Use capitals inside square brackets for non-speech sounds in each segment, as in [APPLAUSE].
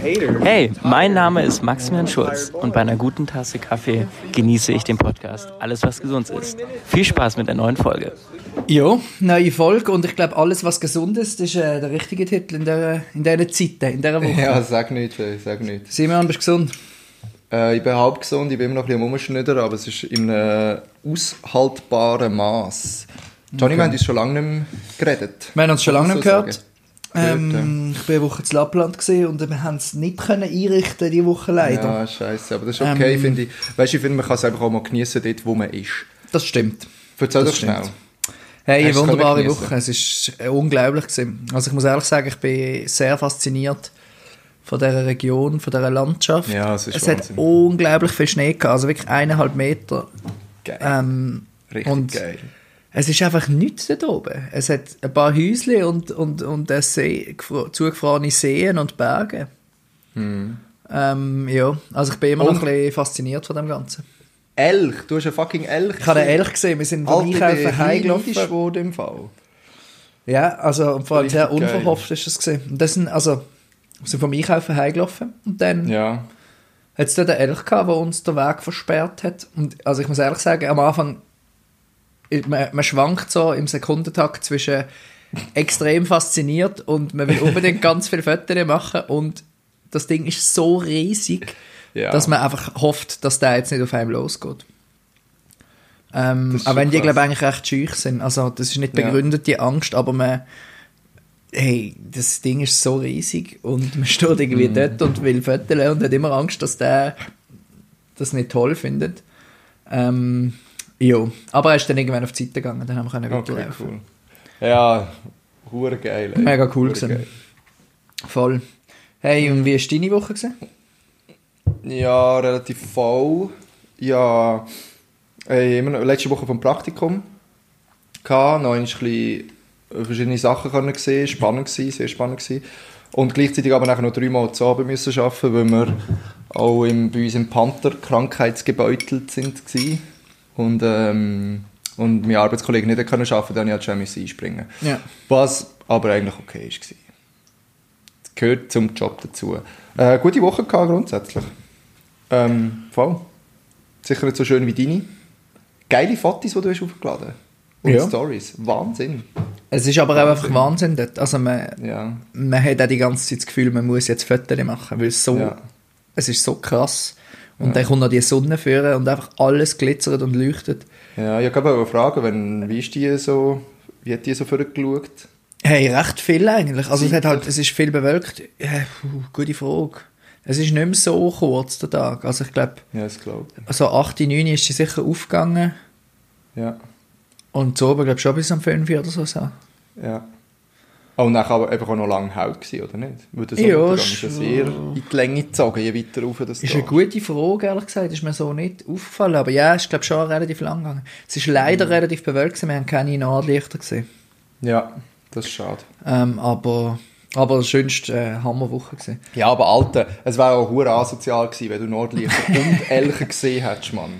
Hey, mein Name ist Maximilian Schulz und bei einer guten Tasse Kaffee genieße ich den Podcast Alles, was gesund ist. Viel Spaß mit der neuen Folge. Ja, neue Folge und ich glaube, alles, was gesund ist, ist äh, der richtige Titel in dieser in der Zeiten, in dieser Woche. [LAUGHS] Ja, sag nicht, Faye, sag nicht. Simon, bist du gesund? Äh, ich bin halb gesund, ich bin immer noch ein bisschen am Rumschnittern, aber es ist in einem aushaltbaren Maß. Johnny, wir haben uns schon lange nicht mehr geredet. Wir haben uns schon lange nicht so gehört. sagen? Ähm, ich bin eine Woche zu Lappland und wir haben es nicht können einrichten diese Woche leider. Ja, scheiße, aber das ist okay, Ähm. finde ich. Weißt du, ich finde, man kann es einfach auch mal genießen dort, wo man ist. Das stimmt. Erzähl Das doch schnell. Hey, eine wunderbare? Woche. Es ist äh, unglaublich gewesen. Also ich muss ehrlich sagen, ich bin sehr fasziniert von dieser Region, von dieser Landschaft. Ja, es ist es hat unglaublich viel Schnee gehabt, also wirklich eineinhalb Meter. Geil. Ähm, Richtig geil. Es ist einfach nichts dort oben. Es hat ein paar Häusle und, und, und See, gefro- zugefrorene Seen und Berge. Ähm, ja, also ich bin immer noch Hm. Und- ein bisschen fasziniert von dem Ganzen. Elch, du hast einen fucking Elch Ich habe einen Elch gesehen, wir sind bin Einkaufen heimgelaufen. im Fall. Ja, also und vor allem sehr unverhofft ist das gesehen. Und das sind, also, wir sind vom Einkaufen heimgelaufen und dann Ja. hat es dort einen Elch gehabt, der uns den Weg versperrt hat. Und also ich muss ehrlich sagen, am Anfang, man, man schwankt so im Sekundentakt zwischen extrem fasziniert und man will unbedingt [LAUGHS] ganz viele Fotos machen und das Ding ist so riesig, Ja. dass man einfach hofft, dass der jetzt nicht auf einem losgeht. Ähm, auch wenn die, glaube ich, eigentlich recht schüch sind. Also, das ist nicht Ja. begründet, die Angst, aber man, hey, das Ding ist so riesig und man steht irgendwie Mhm. dort und will föteln und hat immer Angst, dass der das nicht toll findet. Ähm, ja, aber er ist dann irgendwann auf die Seite gegangen, dann haben wir können Okay, weiterlaufen. cool. Ja, hure geil. ey. Mega cool gewesen. Voll. Hey, und wie war deine Woche? Gewesen? Ja, relativ voll. Ja, äh, immer noch, letzte Woche vom Praktikum gehabt, noch ein bisschen verschiedene Sachen können sehen, spannend gewesen, sehr spannend gewesen. Und gleichzeitig aber nachher noch dreimal zu Abend müssen arbeiten, weil wir auch im, bei uns im Panther krankheitsgebeutelt sind gewesen. Und ähm, und mein Arbeitskollege nicht können arbeiten, dann musste ich halt schon einspringen. Ja. Was aber eigentlich okay war. Das gehört zum Job dazu. Äh, gute Woche gehabt grundsätzlich. Ähm, voll. Sicher nicht so schön wie deine. Geile Fotos, die du hast aufgeladen hast. Und Ja. Stories. Wahnsinn. Es ist aber auch einfach Wahnsinn dort. Also man, Ja. man hat auch die ganze Zeit das Gefühl, man muss jetzt Fotos machen, weil es so, Ja. es ist so krass. Und dann kommt noch die Sonne führen und einfach alles glitzert und leuchtet. Ja, ich wollte aber fragen, wenn, wie ist die so, wie hat die so vorgeschaut? Hey, recht viel eigentlich. Also es, hat halt, es ist viel bewölkt. Ja, puh, gute Frage. Es ist nicht mehr so kurz, der Tag. Also ich glaube, Ja, das glaube ich. so 8, 9 ist sie sicher aufgegangen. Ja. Und so oben, glaube ich, schon bis am 5 oder so. so. ja. Und dann aber einfach auch noch lange gewesen, oder nicht? Weil der Ja, ist ja schon. sehr in die Länge gezogen, je weiter rauf das Ist eine gute Frage, ehrlich gesagt. Ist mir so nicht aufgefallen. Aber ja, ist, glaube schon relativ lang gegangen. Es ist leider Mhm. relativ bewölkt. gewesen. Wir haben keine Nordlichter gesehen. Ja, das ist schade. Ähm, aber, aber das schönste äh, Hammerwoche gewesen. Ja, aber Alter, es wäre auch hure asozial gewesen, wenn du Nordlichter und [LAUGHS] Elche gesehen hättest, Mann.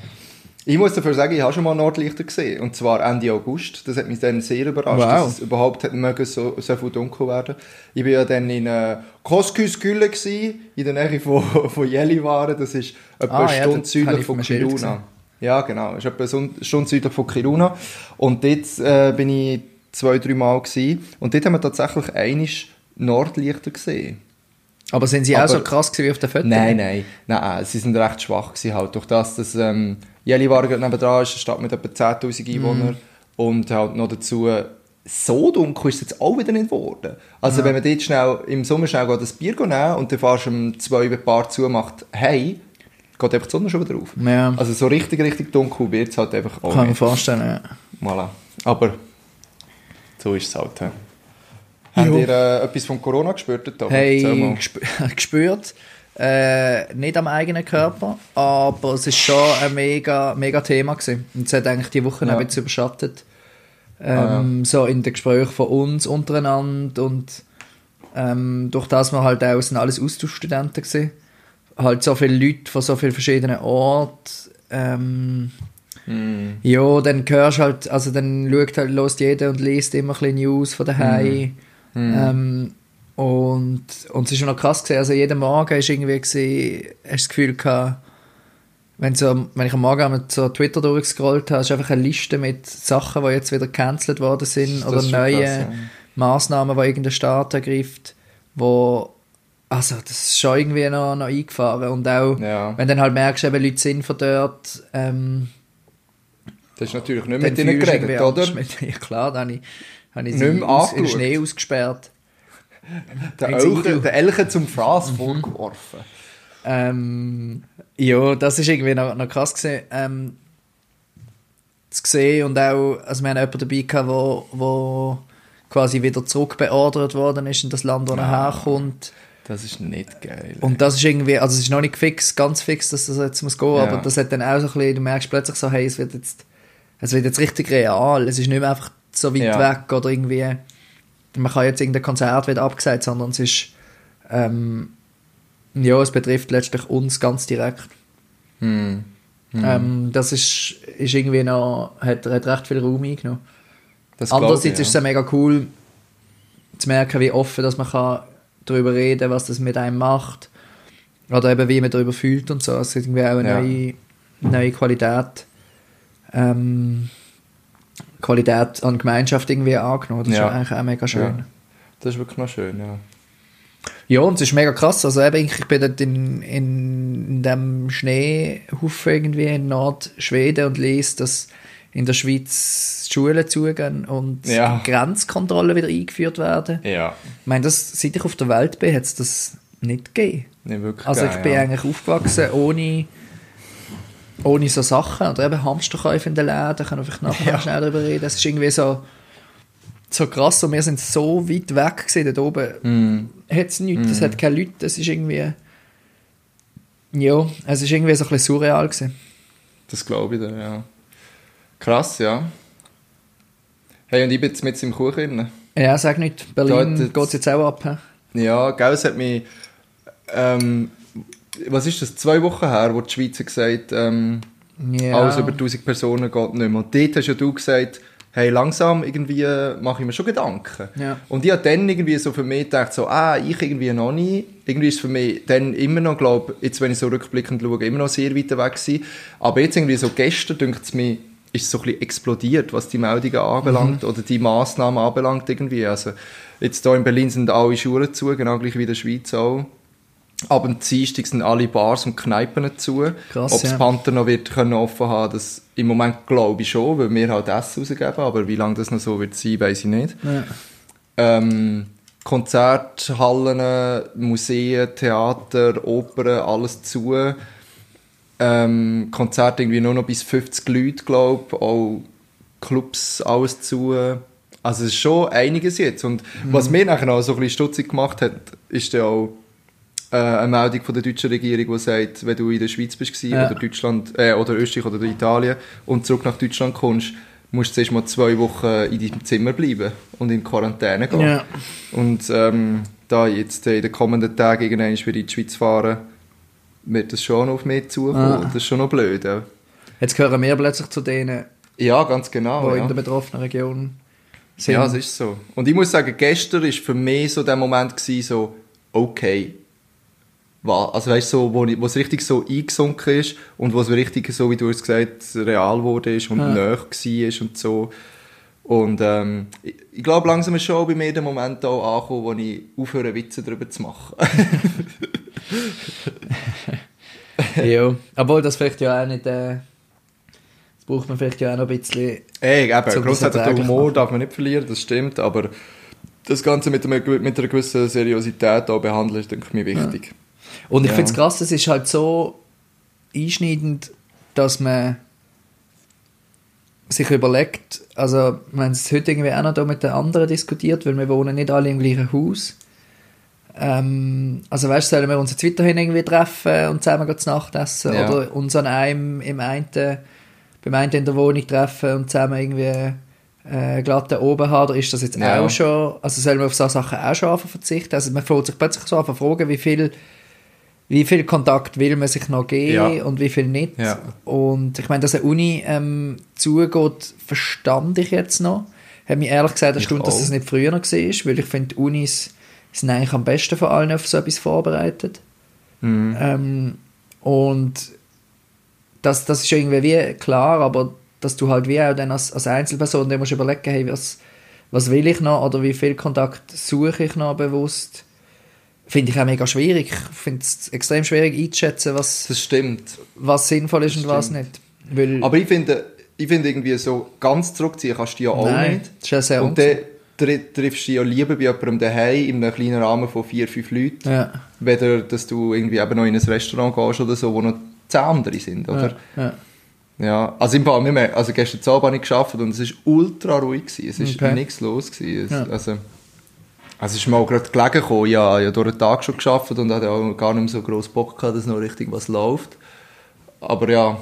Ich muss dafür sagen, ich habe schon mal Nordlichter gesehen. Und zwar Ende August. Das hat mich dann sehr überrascht, Wow. dass es überhaupt hat mögen so, so viel dunkel werden. Ich war ja dann in äh, Kosküskülle in der Nähe von, [LAUGHS] von Jellywaren. Das ist etwa Ah, eine ja, Stunde habe südlich ich von Kiruna. Ja, genau. Das ist etwa eine Stunde südlich von Kiruna. Und dort äh, bin ich zwei, drei Mal gsi. Und dort haben wir tatsächlich einiges Nordlichter gesehen. Aber sind sie Aber- auch so krass gewesen wie auf der Fotos? Nein, nein, nein, sie sind recht schwach gewesen halt. Durch das, dass ähm, Gerade nebenan ist, eine Stadt mit etwa 10'000 Mhm. Einwohnern und halt noch dazu so dunkel ist es jetzt auch wieder nicht geworden. Also wenn man dort schnell, im Sommer schnell das Bier nehmen und dann fährst du um zwei, die Bar zumacht, hey, geht einfach die Sonne schon wieder auf. Ja. Also so richtig, richtig dunkel wird es halt einfach auch Kann nicht. vorstellen, ja. Voilà. Aber so ist es halt. Habt ihr äh, etwas von Corona gespürt? Hey, [LAUGHS] gespürt. Äh, nicht am eigenen Körper, aber es ist schon ein mega, mega Thema gewesen. Und es hat eigentlich die Woche Ja. ein bisschen überschattet. Ähm, So in den Gesprächen von uns untereinander und ähm, durch das wir halt auch sind alles Austauschstudenten gewesen. Halt so viele Leute von so vielen verschiedenen Orten. Ähm, Hm. ja, dann hörst halt, also dann schaut halt, lost jeder und liest immer ein bisschen News von daheim. Mhm. Ähm, Und, und es ist noch krass gewesen, also jeden Morgen ist irgendwie gewesen, hast das Gefühl gehabt, wenn, so, wenn ich am Morgen so Twitter durchgescrollt habe, ist einfach eine Liste mit Sachen, die jetzt wieder gecancelt worden sind Das oder neue krass, ja. Massnahmen, die irgendein Staat ergreift, wo also das ist schon irgendwie noch, noch eingefahren und auch Ja. wenn du dann halt merkst, eben Leute sind von dort, ähm, Das ist natürlich nicht mit ihnen geredet, oder? Mit, [LAUGHS] ja klar, dann habe ich, habe ich Nicht sie mehr. Schnee ausgesperrt. Der Elche, eingeschaut? der Elche zum Fraß Mhm. vorgeworfen. Ähm, ja, das ist irgendwie noch, noch krass gewesen, ähm, zu sehen und auch, also wir haben jemanden dabei gehabt, wo, wo quasi wieder zurückbeordert worden ist in das Land, wo er Ah. herkommt. Das ist nicht geil. Und das ist irgendwie, also es ist noch nicht fix, ganz fix, dass das jetzt muss gehen, Ja. aber das hat dann auch so ein bisschen, du merkst plötzlich so, hey, es wird jetzt, es wird jetzt richtig real, es ist nicht mehr einfach so weit Ja. weg oder irgendwie, man kann jetzt irgendein Konzert wird abgesagt, sondern es ist, ähm, ja, es betrifft letztlich uns ganz direkt. Hm. Ähm, das ist, ist irgendwie noch, hat, hat recht viel Raum eingenommen. Das Andererseits ich, ist es ja mega cool zu merken, wie offen dass man kann darüber reden was das mit einem macht. Oder eben wie man darüber fühlt und so. Es ist irgendwie auch eine Ja. neue, neue Qualität. Ähm, Qualität an Gemeinschaft irgendwie angenommen. Das Ja. ist eigentlich auch mega schön. Ja. Das ist wirklich noch schön, ja. Ja, und es ist mega krass. Also eben, ich bin dort in, in, in dem Schneehaufen irgendwie in Nordschweden und lese, dass in der Schweiz die Schulen zugehen und Ja. Grenzkontrollen wieder eingeführt werden. Ja. Ich meine, das, seit ich auf der Welt bin, hat es das nicht gegeben. Nicht wirklich Also ich bin ja. eigentlich aufgewachsen ohne, ohne so Sachen. Oder eben Hamsterkäufe in den Läden, können wir vielleicht nachher Ja. noch schnell darüber reden. Es ist irgendwie so, so krass und wir sind so weit weg gewesen, dort oben Hm. hat es nichts, es hat keine Leute, es ist irgendwie ja, es ist irgendwie so ein bisschen surreal gewesen. Das glaube ich dir, ja. Krass, ja. Hey, und ich bin jetzt mit im Kuchen. drin. Ja, sag nicht, Berlin geht es jetzt auch ab. hä? Ja, gell, es hat mich... Ähm, was ist das? Zwei Wochen her, wo die Schweiz hat gesagt ähm, Ja. alles über 1000 Personen geht nicht mehr. Und dort hast ja du gesagt, hey, langsam irgendwie mache ich mir schon Gedanken. Ja. Und ich habe dann irgendwie so für mich gedacht, so, ah, ich irgendwie noch nie. Irgendwie ist es für mich dann immer noch, glaube jetzt wenn ich so rückblickend schaue, immer noch sehr weit weg gewesen. Aber jetzt irgendwie so gestern, denkt es mir, ist so ein bisschen explodiert, was die Meldungen anbelangt oder die Massnahmen anbelangt irgendwie. Also jetzt hier in Berlin sind alle Schulen zu, genau gleich wie in der Schweiz auch. Ab dem Dienstag sind alle Bars und Kneipen zu. Krass, Ob das ja. Panther noch wird können offen haben, das im Moment glaube ich schon, weil wir halt Essen rausgeben, aber wie lange das noch so wird sein, weiß ich nicht. Ja. Ähm, Konzerthallen, Museen, Theater, Opern, alles zu. Ähm, Konzerte irgendwie nur noch bis 50 Leute, glaube ich. Auch Clubs, alles zu. Also es ist schon einiges jetzt. Und was mir nachher noch so ein bisschen stutzig gemacht hat, ist ja auch äh, eine Meldung von der deutschen Regierung, die sagt, wenn du in der Schweiz bist Ja. oder Deutschland, äh, oder Österreich oder Italien und zurück nach Deutschland kommst, musst du zuerst mal zwei Wochen in deinem Zimmer bleiben und in Quarantäne gehen. Ja. Und ähm, da jetzt äh, in den kommenden Tagen irgendwann wieder in die Schweiz fahren, wird das schon auf mich zukommen. Ah. Das ist schon noch blöd. Ja, Jetzt gehören wir plötzlich zu denen, ja ganz genau. die ja. in der betroffenen Region sind. Ja, es ist so. Und ich muss sagen, gestern war für mich so der Moment, gewesen, so, okay. Also weißt so, wo, es richtig so eingesunken ist und wo es richtig, so wie du es gesagt hast, real wurde ist und Ja. nahe war und so. Und ähm, ich, ich glaube, langsam ist schon bei mir der Moment auch angekommen, wo ich aufhöre, Witze darüber zu machen. [LAUGHS] ja. Obwohl das vielleicht ja auch nicht, äh, das braucht man vielleicht ja auch noch ein bisschen. Ey, eben, grundsätzlich erträglich Humor machen. darf man nicht verlieren, das stimmt, aber das Ganze mit, einem, gew- mit einer gewissen Seriosität auch behandeln, ist, denke ich, mir wichtig. Und ich Ja. finde es krass, es ist halt so einschneidend, dass man sich überlegt, also haben es heute irgendwie auch noch da mit den anderen diskutiert, weil wir wohnen nicht alle im gleichen Haus. Ähm, also weißt du, sollen wir uns jetzt weiterhin irgendwie treffen und zusammen zu Nacht essen Ja. oder uns an einem im einen, beim einen in der Wohnung treffen und zusammen irgendwie äh, glatt da oben haben, oder ist das jetzt Ja. auch schon, also sollen wir auf so Sachen auch schon verzichten? Also man fängt sich plötzlich so an fragen, wie viel wie viel Kontakt will man sich noch geben Ja. und wie viel nicht. Ja. Und ich meine, dass eine Uni ähm, zugeht, verstand ich jetzt noch. Hat mich ehrlich gesagt erstaunt, dass es nicht früher noch war, weil ich finde, Unis sind eigentlich am besten von allen auf so etwas vorbereitet. Mhm. Ähm, und das, das ist irgendwie wie klar, aber dass du halt wie auch dann als, als Einzelperson dann musst überlegen, hey, was, was will ich noch oder wie viel Kontakt suche ich noch bewusst, finde ich auch mega schwierig. Ich finde es extrem schwierig einzuschätzen, was, Das stimmt. was sinnvoll ist Das und was stimmt. nicht. Weil, Aber ich finde, ich finde irgendwie so ganz zurückziehen kannst du ja auch nein, nicht. das ist ja sehr Und dann tri- triffst du dich ja lieber bei jemandem daheim in einem kleinen Rahmen von vier, fünf Leuten, ja, weder dass du irgendwie eben noch in ein Restaurant gehst oder so, wo noch zehn andere sind, oder? ja, ja. Ja, also im Fall, also gestern Abend habe ich gearbeitet und es war ultra ruhig. Gewesen. Es war Okay. nichts los. Gewesen. Es, Ja. also, also es ist mir auch gerade gelegen gekommen, ja, ich habe durch den Tag schon gearbeitet und hatte auch gar nicht mehr so gross Bock gehabt, dass noch richtig was läuft. Aber ja,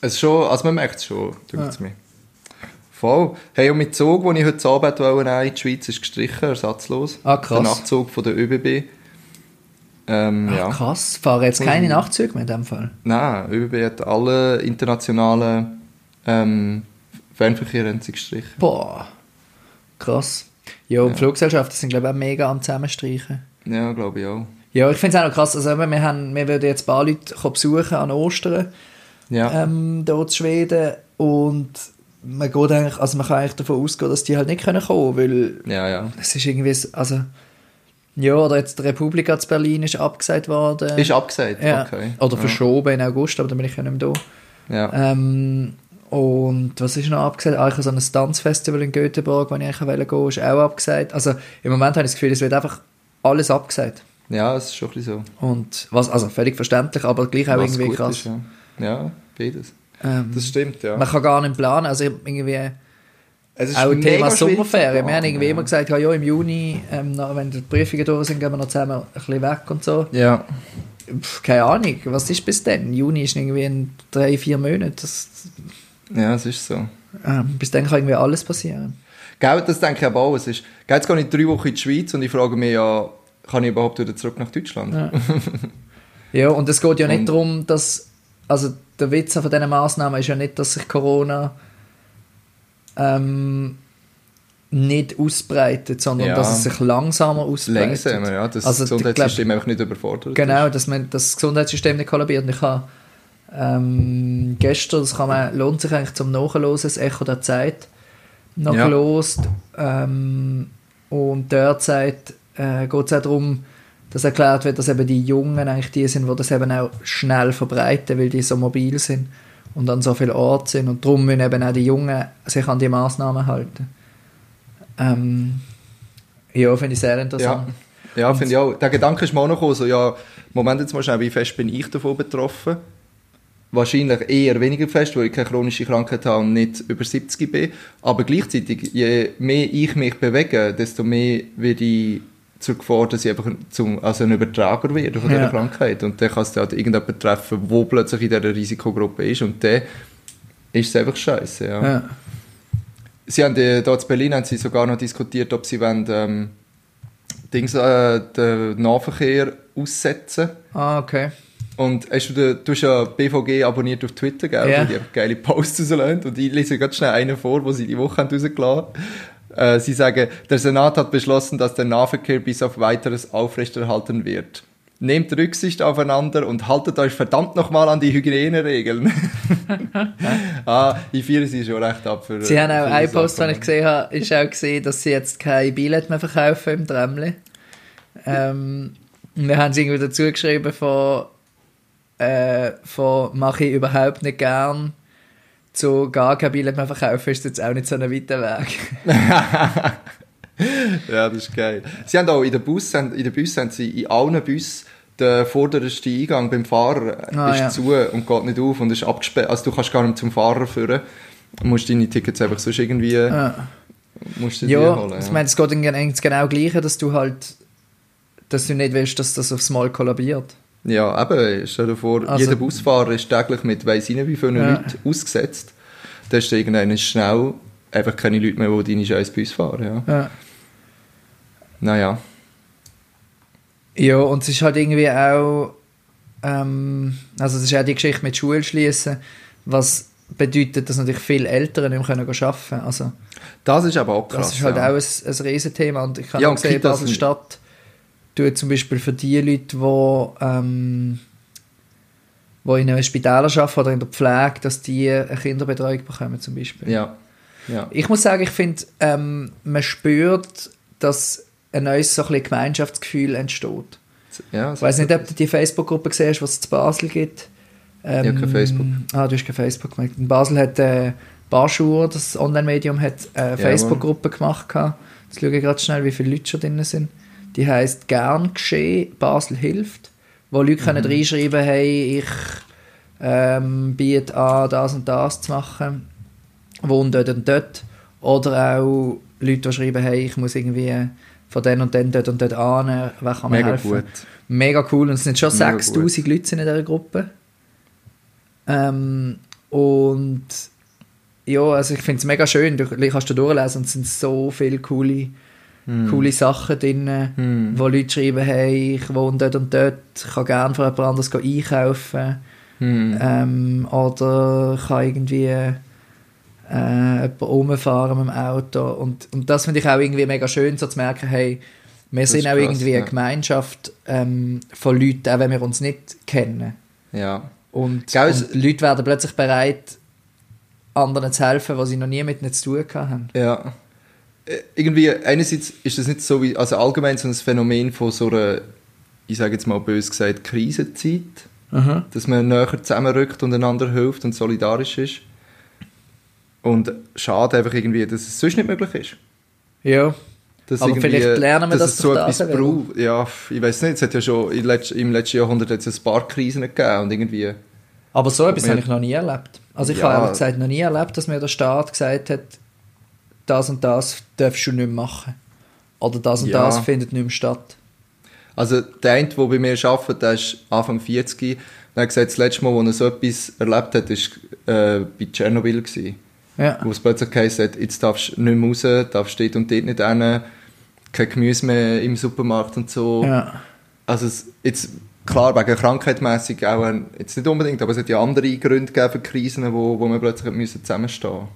es ist schon, also man merkt es schon, denkt es mir. Voll. Hey, und mit Zug, den ich heute Abend wollte, in die Schweiz, ist gestrichen, ersatzlos. Ah, krass. Der Nachtzug von der ÖBB. Ähm, Ach, ja. krass, fahren jetzt keine Mhm. Nachtzüge mehr in dem Fall. Nein, ÖBB hat alle internationalen ähm, Fernverkehr haben sie gestrichen. Boah, krass. Ja, und Ja. die Fluggesellschaften sind, glaube ich, auch mega am Zusammenstreichen. Ja, glaube ich auch. Ja, ich finde es auch noch krass. Also, eben, wir, haben, wir würden jetzt ein paar Leute besuchen an Ostern, Ja, ähm, dort in Schweden. Und man, geht eigentlich, also man kann eigentlich davon ausgehen, dass die halt nicht können kommen weil ja, ja. es ist irgendwie, so- also, ja, oder jetzt die Republika zu Berlin ist abgesagt worden. Ist abgesagt? ja. Okay. Oder ja. verschoben in August, aber dann bin ich ja nicht mehr da. Ja. Ähm, und was ist noch abgesagt? Ah, ich habe so ein Tanzfestival in Göteborg, wo ich eigentlich wollte gehen, ist auch abgesagt. Also im Moment habe ich das Gefühl, es wird einfach alles abgesagt. ja, es ist schon ein bisschen so. Und was, also völlig verständlich, aber gleich auch Was irgendwie gut krass. Ist, ja. ja, beides. Ähm, Das stimmt, ja. Man kann gar nicht planen. Also irgendwie Es ist auch mega Thema Sommerferien. Wir haben irgendwie planen, immer gesagt, ja, ja im Juni, ähm, wenn die Prüfungen durch sind, gehen wir noch zusammen ein bisschen weg und so. Ja. Pff, keine Ahnung, was ist bis dann? Juni ist irgendwie in drei, vier Monaten. Das, ja, es ist so. ähm, bis dann kann irgendwie alles passieren. Gell, das denke ich aber auch. Es ist, gell, jetzt gehe ich drei Wochen in die Schweiz und ich frage mich ja, kann ich überhaupt wieder zurück nach Deutschland? Ja. Ja, und es geht ja nicht Und- darum, dass. Also, der Witz von diesen Massnahmen ist ja nicht, dass sich Corona ähm, nicht ausbreitet, sondern Ja. dass es sich langsamer ausbreitet. Langsamer, ja. Das Also, Gesundheitssystem einfach nicht überfordert Genau, ist. dass man das Gesundheitssystem nicht kollabiert. Und ich habe ähm, gestern, das kann man, lohnt sich eigentlich zum Nachhören, das Echo der Zeit noch Ja. gelost. Ähm, und derzeit äh, geht es auch darum, dass erklärt wird, dass eben die Jungen eigentlich die sind, die das eben auch schnell verbreiten, weil die so mobil sind und an so vielen Orten sind. Und darum müssen eben auch die Jungen sich an die Massnahmen halten. Ähm, ja, finde ich sehr interessant. Ja, finde ich auch. Der Gedanke ist mir auch noch gekommen, so, ja, Moment jetzt mal schnell, wie fest bin ich davon betroffen? Wahrscheinlich eher weniger fest, weil ich keine chronische Krankheit habe und nicht über 70 bin. Aber gleichzeitig, je mehr ich mich bewege, desto mehr werde ich zur Gefahr, dass ich einfach zum, also ein Übertrager werde von Ja. dieser Krankheit. Und dann kann es dann halt irgendjemand treffen, wo plötzlich in dieser Risikogruppe ist. Und dann ist es einfach scheiße. Ja. Ja. Sie haben äh, dort in Berlin haben sie sogar noch diskutiert, ob sie wollen, ähm, Dings, äh, den Nahverkehr aussetzen. Ah, okay. Und hast du, den, du hast ja BVG abonniert auf Twitter, gell? Ja. Wo die einfach geile Posts rauslassen. Und ich lese ganz schnell einen vor, wo sie die Woche haben rausgelassen haben. Äh, sie sagen, der Senat hat beschlossen, dass der Nahverkehr bis auf weiteres aufrechterhalten wird. Nehmt Rücksicht aufeinander und haltet euch verdammt nochmal an die Hygieneregeln. [LAUGHS] ah, ich feiere sie schon recht ab für Sie haben auch einen Post, den ich gesehen habe, ist auch gesehen, dass sie jetzt kein Billett mehr verkaufen im Tramli. Ähm, und dann haben sie irgendwie dazu geschrieben von, äh, von mache ich überhaupt nicht gern zu gar kein Billett mehr verkaufen, ist jetzt auch nicht so ein weiter Weg. [LAUGHS] Ja, das ist geil. Sie haben auch in den Bus, in den Bus haben sie in allen Bussen der vorderste Eingang beim Fahrer Ah, ist ja. zu und geht nicht auf und ist abgesperrt. Also du kannst gar nicht zum Fahrer führen. Du musst deine Tickets einfach sonst irgendwie Ja, musst du ja holen. ich meine, es geht eigentlich genau gleiche, dass du halt dass du nicht willst, dass das aufs Mal kollabiert. Ja, eben, stell dir vor, Also- jeder Busfahrer ist täglich mit weiss nicht wie vielen Ja. Leuten ausgesetzt. Da ist irgendwann schnell einfach keine Leute mehr, die deine scheiß Bus fahren. Ja. Ja. Naja. Ja, und es ist halt irgendwie auch, ähm, also das ist auch die Geschichte mit Schulschließen, was, bedeutet das natürlich viele Eltern nicht mehr arbeiten können. Also, Das ist aber auch krass. das ist halt ja. auch ein, ein Riesenthema. Und ich habe Ja, auch sind- Basel-Stadt tut zum Beispiel für die Leute, die, ähm, die in einem Spital arbeiten oder in der Pflege, dass die eine Kinderbetreuung bekommen zum Beispiel. Ja. ja. Ich muss sagen, ich finde, ähm, man spürt, dass ein neues so ein Gemeinschaftsgefühl entsteht. ja Ich weiß nicht, ob du die Facebook-Gruppe gesehen hast, was es zu Basel gibt. Ähm, Ja, kein Facebook. Ah, du hast kein Facebook gemacht. In Basel hat äh, Barschur, das Online-Medium, hat eine Facebook-Gruppe gemacht. gehabt. Jetzt schaue ich gerade schnell, wie viele Leute schon drin sind. Die heisst «Gern geschehen, Basel hilft», wo Leute können Mhm. reinschreiben hey, ich ähm, biete an, das und das zu machen, wohne dort und dort. Oder auch Leute, die schreiben, hey, ich muss irgendwie von dann und dann dort und dort an, wer kann mir Mega helfen? gut. Mega cool. Und es sind schon Mega 6000 Leute in dieser Gruppe. Ähm, und ja, also ich finde es mega schön. Du kannst da durchlesen und es sind so viele coole, coole Sachen drin, Hm. wo Leute schreiben, hey, ich wohne dort und dort, ich kann gerne für jemand anderes gehen einkaufen. Hm. Ähm, oder kann irgendwie äh, jemanden rumfahren mit dem Auto. Und, und das finde ich auch irgendwie mega schön, so zu merken, hey, wir Das sind auch krass, irgendwie eine ja. Gemeinschaft ähm, von Leuten, auch wenn wir uns nicht kennen. Ja. Und, Gell, und Leute werden plötzlich bereit, anderen zu helfen, was sie noch nie mit ihnen zu tun haben. Ja. Äh, Irgendwie, einerseits ist das nicht so wie, also allgemein so ein Phänomen von so einer, ich sage jetzt mal bös gesagt, Krisenzeit, dass man näher zusammenrückt und einander hilft und solidarisch ist. Und schade einfach irgendwie, dass es sonst nicht möglich ist. Ja. Dass Aber vielleicht lernen wir dass das es so etwas auch braucht. Ja, ich weiß nicht, es hat ja schon im letzten, Jahrhundert ein paar Krisen gegeben und irgendwie... Aber so etwas habe ich noch nie erlebt. Also ich Ja. habe ehrlich gesagt noch nie erlebt, dass mir der Staat gesagt hat, das und das darfst du nicht mehr machen. Oder das und Ja. das findet nicht mehr statt. Also der eine, der bei mir arbeitet, der ist Anfang 40. Der hat gesagt, das letzte Mal, wo er so etwas erlebt hat, war äh, bei Tschernobyl. Gewesen, Ja. wo es plötzlich hat, jetzt darfst du nicht mehr raus, darfst dort und dort nicht hin, kein Gemüse mehr im Supermarkt und so. ja. Also es, jetzt, klar, wegen krankheitmässig auch, ein- jetzt nicht unbedingt, aber es hat ja andere Gründe gegeben für Krisen, wo, wo wir plötzlich müssen zusammenstehen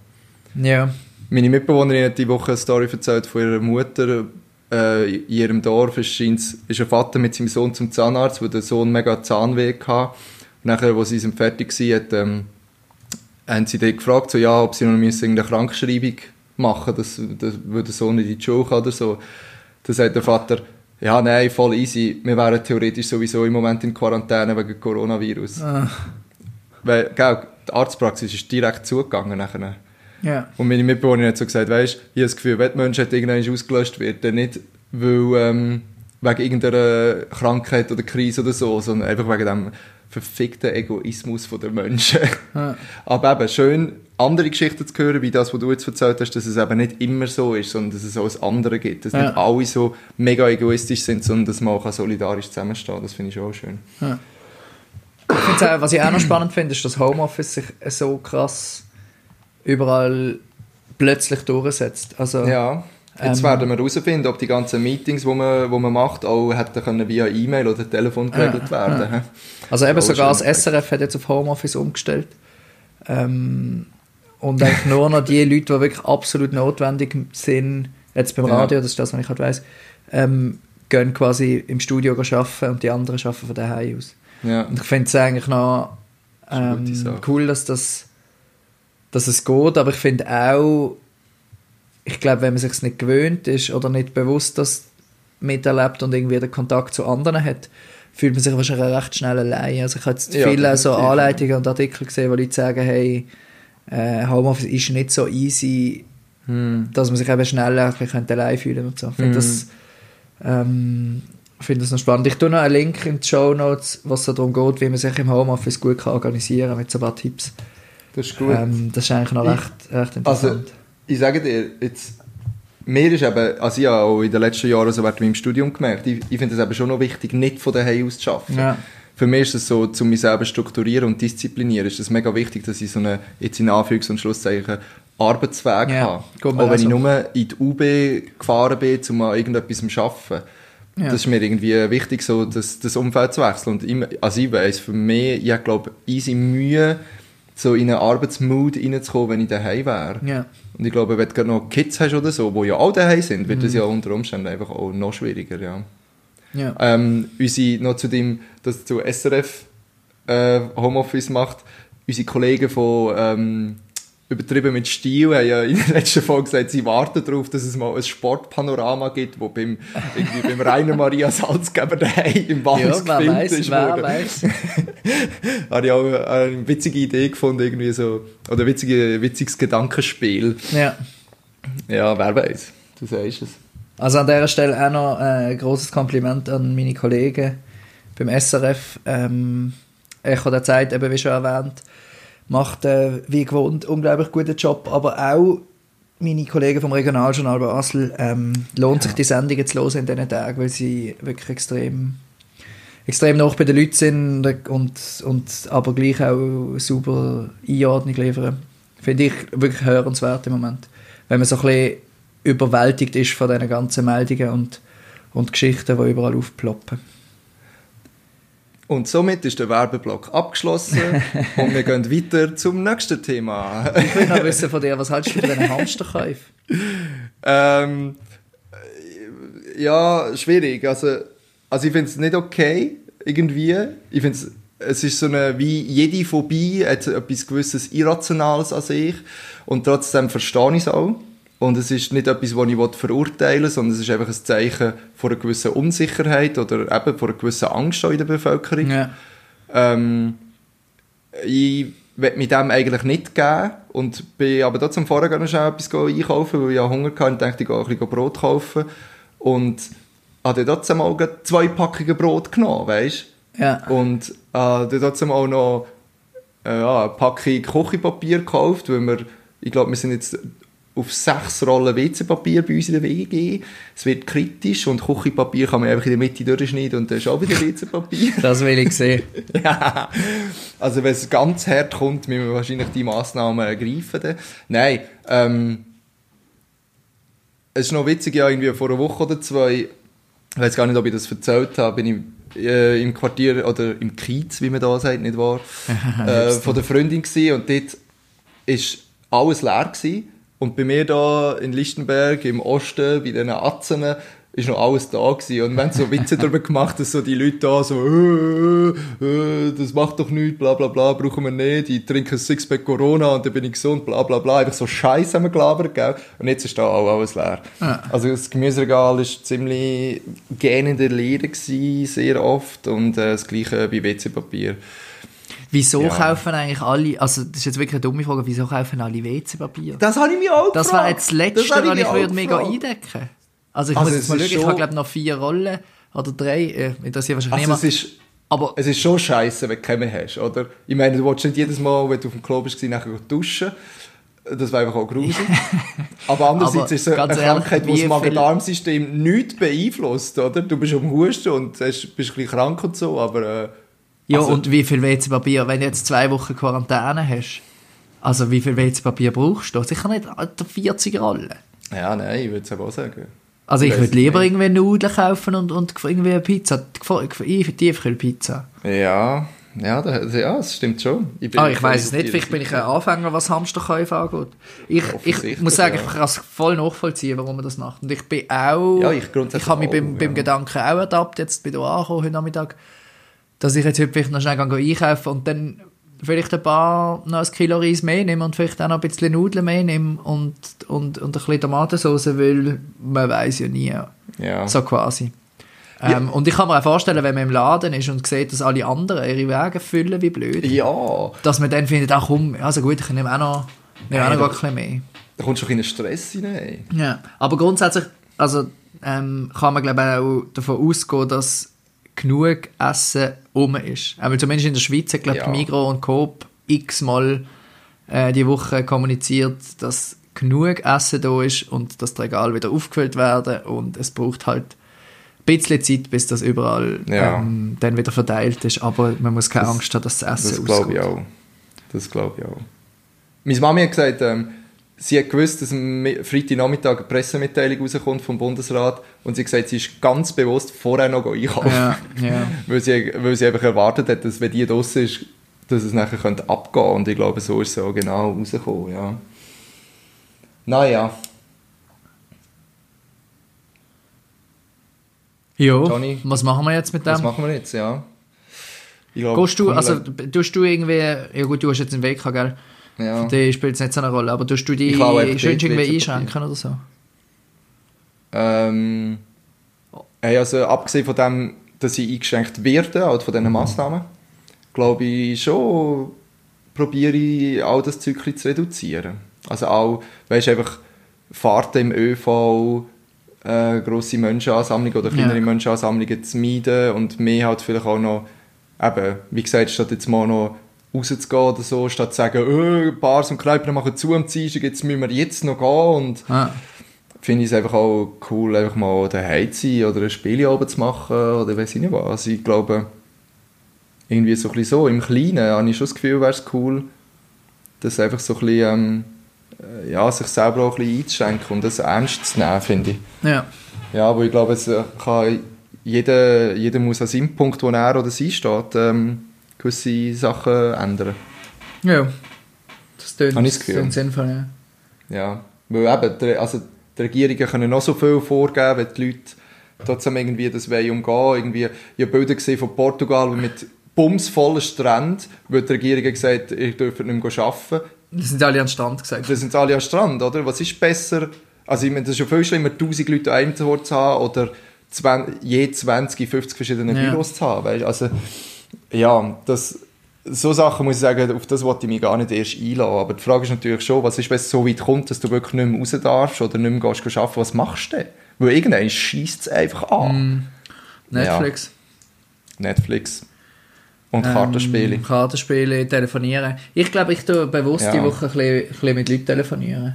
Ja. Meine Mitbewohnerin hat die Woche eine Story erzählt von ihrer Mutter. Äh, in ihrem Dorf ist, ist ein Vater mit seinem Sohn zum Zahnarzt, wo der Sohn mega Zahnweh hatte. Und nachher, als sie fertig waren, ähm, haben sie dort gefragt, so, ja, ob sie noch irgendeine Krankschreibung machen müssen, dass, dass, weil der Sohn nicht in die Schule kann oder so. Dann sagt der Vater, ja, nein, voll easy, wir wären theoretisch sowieso im Moment in Quarantäne wegen Coronavirus. Ah, Weil, gell, die Arztpraxis ist direkt zugegangen nachher. Ja. Und meine Mitbewohnerin hat so gesagt, weißt, ich habe das Gefühl, wenn die Menschheit irgendwann ausgelöscht wird, dann nicht, weil, ähm, wegen irgendeiner Krankheit oder Krise oder so, sondern einfach wegen dem verfickten Egoismus der Menschen. Ja. [LAUGHS] Aber eben, schön, andere Geschichten zu hören, wie das, was du jetzt erzählt hast, dass es eben nicht immer so ist, sondern dass es auch ein andere gibt. Dass Ja. nicht alle so mega egoistisch sind, sondern dass man auch solidarisch zusammenstehen. Das finde ich schon schön. Ich find's auch, was ich auch noch spannend finde, ist, dass Homeoffice sich so krass überall plötzlich durchsetzt. Also, Ja. Jetzt Ähm, werden wir herausfinden, ob die ganzen Meetings, die man, wo man macht, auch hätten können via E-Mail oder Telefon geregelt werden. hä? Also eben sogar das. SRF hat jetzt auf Homeoffice umgestellt. Ähm, und eigentlich [LAUGHS] nur noch die Leute, die wirklich absolut notwendig sind, jetzt beim Ja. Radio, das ist das, was ich halt weiss, ähm, gehen quasi im Studio arbeiten und die anderen arbeiten von daheim aus. Ja. Und ich finde es eigentlich noch ähm, cool, dass, das, dass es geht, aber ich finde auch, ich glaube, wenn man sich nicht gewöhnt ist oder nicht bewusst das miterlebt und irgendwie den Kontakt zu anderen hat, fühlt man sich wahrscheinlich recht schnell allein. Also ich habe jetzt Ja, viele so. Anleitungen und Artikel gesehen, wo Leute sagen, hey, äh, Homeoffice ist nicht so easy, Hm. dass man sich eben schnell ein bisschen allein fühlen und so. Ich finde Mhm. das, ähm, das noch spannend. Ich tue noch einen Link in die Show Notes, was so darum geht, wie man sich im Homeoffice gut kann organisieren kann, mit so ein paar Tipps. Das ist gut. Ähm, das ist eigentlich noch Ich- recht, recht Also, interessant. ich sage dir, jetzt, mir ist eben, also ich habe auch in den letzten Jahren so während meinem Studium gemerkt, ich, ich finde es eben schon noch wichtig, nicht von daheim aus zu arbeiten. ja. Für mich ist es so, um mich selber strukturieren und disziplinieren, ist es mega wichtig, dass ich so einen, jetzt in Anführungs- und Schlusszeichen, Arbeitsweg Ja, habe. Auch wenn ich auch so. nur in die UB gefahren bin, um an irgendetwas zu arbeiten. Ja. Das ist mir irgendwie wichtig, so das, das Umfeld zu wechseln. Und ich, also ich weiss, für mich, ich glaube easy Mühe, so in einen Arbeitsmood reinzukommen, wenn ich daheim wäre. Ja. Und ich glaube, wenn du gerade noch Kids hast oder so, die ja auch daheim sind, wird das Mhm. ja unter Umständen einfach auch noch schwieriger, ja. Ja. Ähm, unsere, noch zu dem, dass zu SRF äh, Homeoffice macht, unsere Kollegen von ähm, Übertrieben mit Stil haben ja in der letzten Folge gesagt, sie warten darauf, dass es mal ein Sportpanorama gibt, wo beim, irgendwie beim Rainer Maria Salzgeber daheim im Wald Ja, gefilmt weiß, ist wer weiß. [LAUGHS] Habe ich auch eine witzige Idee gefunden, irgendwie so, oder witzige, witziges Gedankenspiel. Ja. Ja, wer weiß, du sagst es. Also an dieser Stelle auch noch äh, ein großes Kompliment an meine Kollegen beim SRF. Ähm, Echo der Zeit, eben wie schon erwähnt, macht äh, wie gewohnt unglaublich guten Job, aber auch meine Kollegen vom Regionaljournal Basel ähm, lohnt sich die Sendungen zu hören in diesen Tagen, weil sie wirklich extrem extrem nah bei den Leuten sind und, und aber gleich auch super Einordnung liefern. Finde ich wirklich hörenswert im Moment. Wenn man so ein bisschen überwältigt ist von diesen ganzen Meldungen und, und Geschichten, die überall aufploppen. Und somit ist der Werbeblock abgeschlossen [LAUGHS] und wir gehen weiter zum nächsten Thema. Ich will noch wissen von dir, was hältst du von diesen [LAUGHS] Hamsterkäufen? ähm, äh, ja, schwierig. Also, also ich finde es nicht okay, irgendwie. Ich finde es, es ist so eine, wie jede Phobie hat etwas gewisses Irrationales an sich und trotzdem verstehe ich es auch. Und es ist nicht etwas, das ich verurteilen will, sondern es ist einfach ein Zeichen von einer gewissen Unsicherheit oder eben von einer gewissen Angst in der Bevölkerung. Ja. Ähm, ich will mit dem eigentlich nicht geben und bin aber trotzdem vorher gerne schnell etwas einkaufen, weil ich Hunger hatte und dachte, ich gehe ein bisschen Brot kaufen. Und habe auch gleich zwei Packungen Brot genommen, weißt Ja. Und dann trotzdem auch noch äh, ja, eine Packung Küchenpapier gekauft, weil wir, ich glaube, wir sind jetzt auf sechs Rollen WC-Papier bei uns in der WG. Es wird kritisch und Küchenpapier kann man einfach in der Mitte durchschneiden und dann ist auch wieder WC-Papier. [LAUGHS] Das will ich sehen. [LAUGHS] ja. Also wenn es ganz hart kommt, müssen wir wahrscheinlich die Massnahmen ergreifen. Dann. Nein, ähm, es ist noch witzig, ja, irgendwie vor einer Woche oder zwei, ich weiß gar nicht, ob ich das erzählt habe, bin ich äh, im Quartier oder im Kiez, wie man da sagt, nicht wahr, [LAUGHS] äh, von der Freundin gewesen und dort ist alles leer gewesen. Und bei mir da in Lichtenberg im Osten, bei diesen Atzen, ist noch alles da gewesen. Und haben so Witze darüber gemacht, dass so die Leute da so, äh, äh, das macht doch nichts, bla bla bla, brauchen wir nicht, ich trinke ein Sixpack Corona und dann bin ich gesund, bla bla bla. Einfach so Scheiß haben wir gelabert, gell? Und jetzt ist da auch alles leer. Also das Gemüseregal ist ziemlich gähnende Leere gewesen, sehr oft. Und äh, das gleiche bei WC-Papier. Wieso Ja. kaufen eigentlich alle, also das ist jetzt wirklich eine dumme Frage, wieso kaufen alle WC-Papier? Das habe ich mir auch Das war jetzt das Letzte, was ich mir würde mega eindecken. Also ich Also muss es jetzt mal schauen, ich habe glaube noch vier Rollen oder drei, äh, interessiert wahrscheinlich Also es niemand. ist, Aber es ist schon scheiße, wenn du keinen mehr hast, oder? Ich meine, du willst nicht jedes Mal, wenn du auf dem Klo bist, nachher duschen. Das wäre einfach auch gruselig. [LAUGHS] Aber andererseits Aber ist es eine ganz ehrlich, Krankheit, die das Magen-Darm-System nicht beeinflusst, oder? Du bist am Husten und bist ein bisschen krank und so, aber... Äh, ja, also- und wie viel WC-Papier, wenn du jetzt zwei Wochen Quarantäne hast, also wie viel WC-Papier brauchst du? Sicher nicht Alter, 40 Rollen. ja, nein, ich würde es aber auch sagen. Also ich würde lieber nicht. irgendwie Nudeln kaufen und, und irgendwie eine Pizza, Tiefkühlpizza. Ja, ja, das, ja, das stimmt schon. bin Ah, ich weiß es nicht, vielleicht bin ich ein Anfänger, was Hamsterkäufe angeht. Ich, ich muss sagen, ich kann es voll nachvollziehen, warum man das macht. Und ich bin auch, Ja, ich grundsätzlich ich habe mich auch, beim, ja. beim Gedanken auch ertappt, jetzt bin ich angekommen heute Nachmittag, dass ich jetzt heute vielleicht noch schnell einkaufen und dann vielleicht ein paar, noch ein Kilo Reis mehr und vielleicht auch noch ein bisschen Nudeln mehr nehme und, und, und ein bisschen Tomatensauce, weil man weiß ja nie, Ja. so quasi. Ähm, Und ich kann mir auch vorstellen, wenn man im Laden ist und sieht, dass alle anderen ihre Wege füllen wie blöd, ja, dass man dann findet, ach komm, also gut, ich nehme auch noch, nehme auch noch Nein, ein bisschen mehr. da kommst du schon in einen Stress rein. Ja, aber grundsätzlich, also ähm, kann man glaube ich auch davon ausgehen, dass genug Essen um ist. Einmal zumindest in der Schweiz, ich glaube Ja. Migros und Coop x-mal äh, die Woche kommuniziert, dass genug Essen da ist und dass die Regale wieder aufgefüllt werden und es braucht halt ein bisschen Zeit, bis das überall Ja. ähm, dann wieder verteilt ist, aber man muss keine Das- Angst haben, dass das Essen Das glaube ich ausgeht. auch. Das glaube ich auch. Meine Mami hat gesagt, ähm, sie hat gewusst, dass am Mi- Freitagnachmittag eine Pressemitteilung rauskommt vom Bundesrat und sie hat gesagt, sie ist ganz bewusst vorher noch einkaufen. Ja, ja. [LAUGHS] weil, sie, weil sie einfach erwartet hat, dass wenn die draussen ist, dass es nachher könnte abgehen und ich glaube, so ist es auch genau rausgekommen, ja. Naja, Ja, Johnny, was machen wir jetzt mit was dem? machen wir jetzt, ja? Ich glaube, Gehst du, also, tust du irgendwie, ja gut, du hast jetzt einen Weg gehabt, gell? Ja. Die spielt jetzt nicht so eine Rolle, aber tust du die schön irgendwie einschränken oder so? Ähm, also abgesehen von dem, dass ich eingeschränkt werde, halt von diesen Massnahmen, glaube ich schon, probiere ich all das Zeug zu reduzieren. Also auch, weißt du, einfach Fahrten im ÖV, äh, grosse Menschenansammlungen oder kleinere Ja. Menschenansammlungen zu meiden und mehr halt vielleicht auch noch, eben, wie gesagt, statt jetzt mal noch rauszugehen oder so, statt zu sagen, äh, Bars und Kneipen machen zu am Dienstag, jetzt müssen wir jetzt noch gehen und Ah. finde ich es einfach auch cool, einfach mal daheim zu sein oder ein Spiel oben zu machen oder weiß ich nicht was. Also ich glaube, irgendwie so ein bisschen so, im Kleinen habe ich schon das Gefühl, wäre es cool, das einfach so ein bisschen, ähm, äh, ja, sich selber auch ein bisschen einzuschränken und das ernst zu nehmen, finde ich. Ja. Ja, aber ich glaube, es äh, kann jeder, jeder muss an seinem Punkt, wo er oder sie steht, ähm, gewisse Sachen ändern. Ja. Das tönt, Habe ich das Gefühl. tönt sinnvoll, ja. Ja, weil eben, die, also die Regierungen können noch so viel vorgeben, wenn die Leute trotzdem irgendwie das wollen umgehen. Irgendwie, ich habe Bilder gesehen von Portugal mit bumsvollen Stränden, wo die Regierung gesagt hat, ihr dürft nicht mehr arbeiten. Das sind alle an den Stand gesagt. Wir sind alle am Strand, oder? Was ist besser? Also ich meine, das ist schon viel schlimmer, 1000 Leute an einem Ort zu haben oder 20, je 20, 50 verschiedene Ja. Büros zu haben. Weißt? Also, ja, das, so Sachen muss ich sagen, auf das wollte ich mich gar nicht erst einlassen. Aber die Frage ist natürlich schon, was ist, wenn es so weit kommt, dass du wirklich nicht mehr raus darfst oder nicht mehr gehst arbeiten, was machst du denn? Weil irgendwann schießt es einfach an. Netflix. Netflix und Kartenspiele. Ähm, Kartenspiele, telefonieren. Ich glaube, ich tue bewusst Ja. die Woche ein bisschen, ein bisschen mit Leuten telefonieren.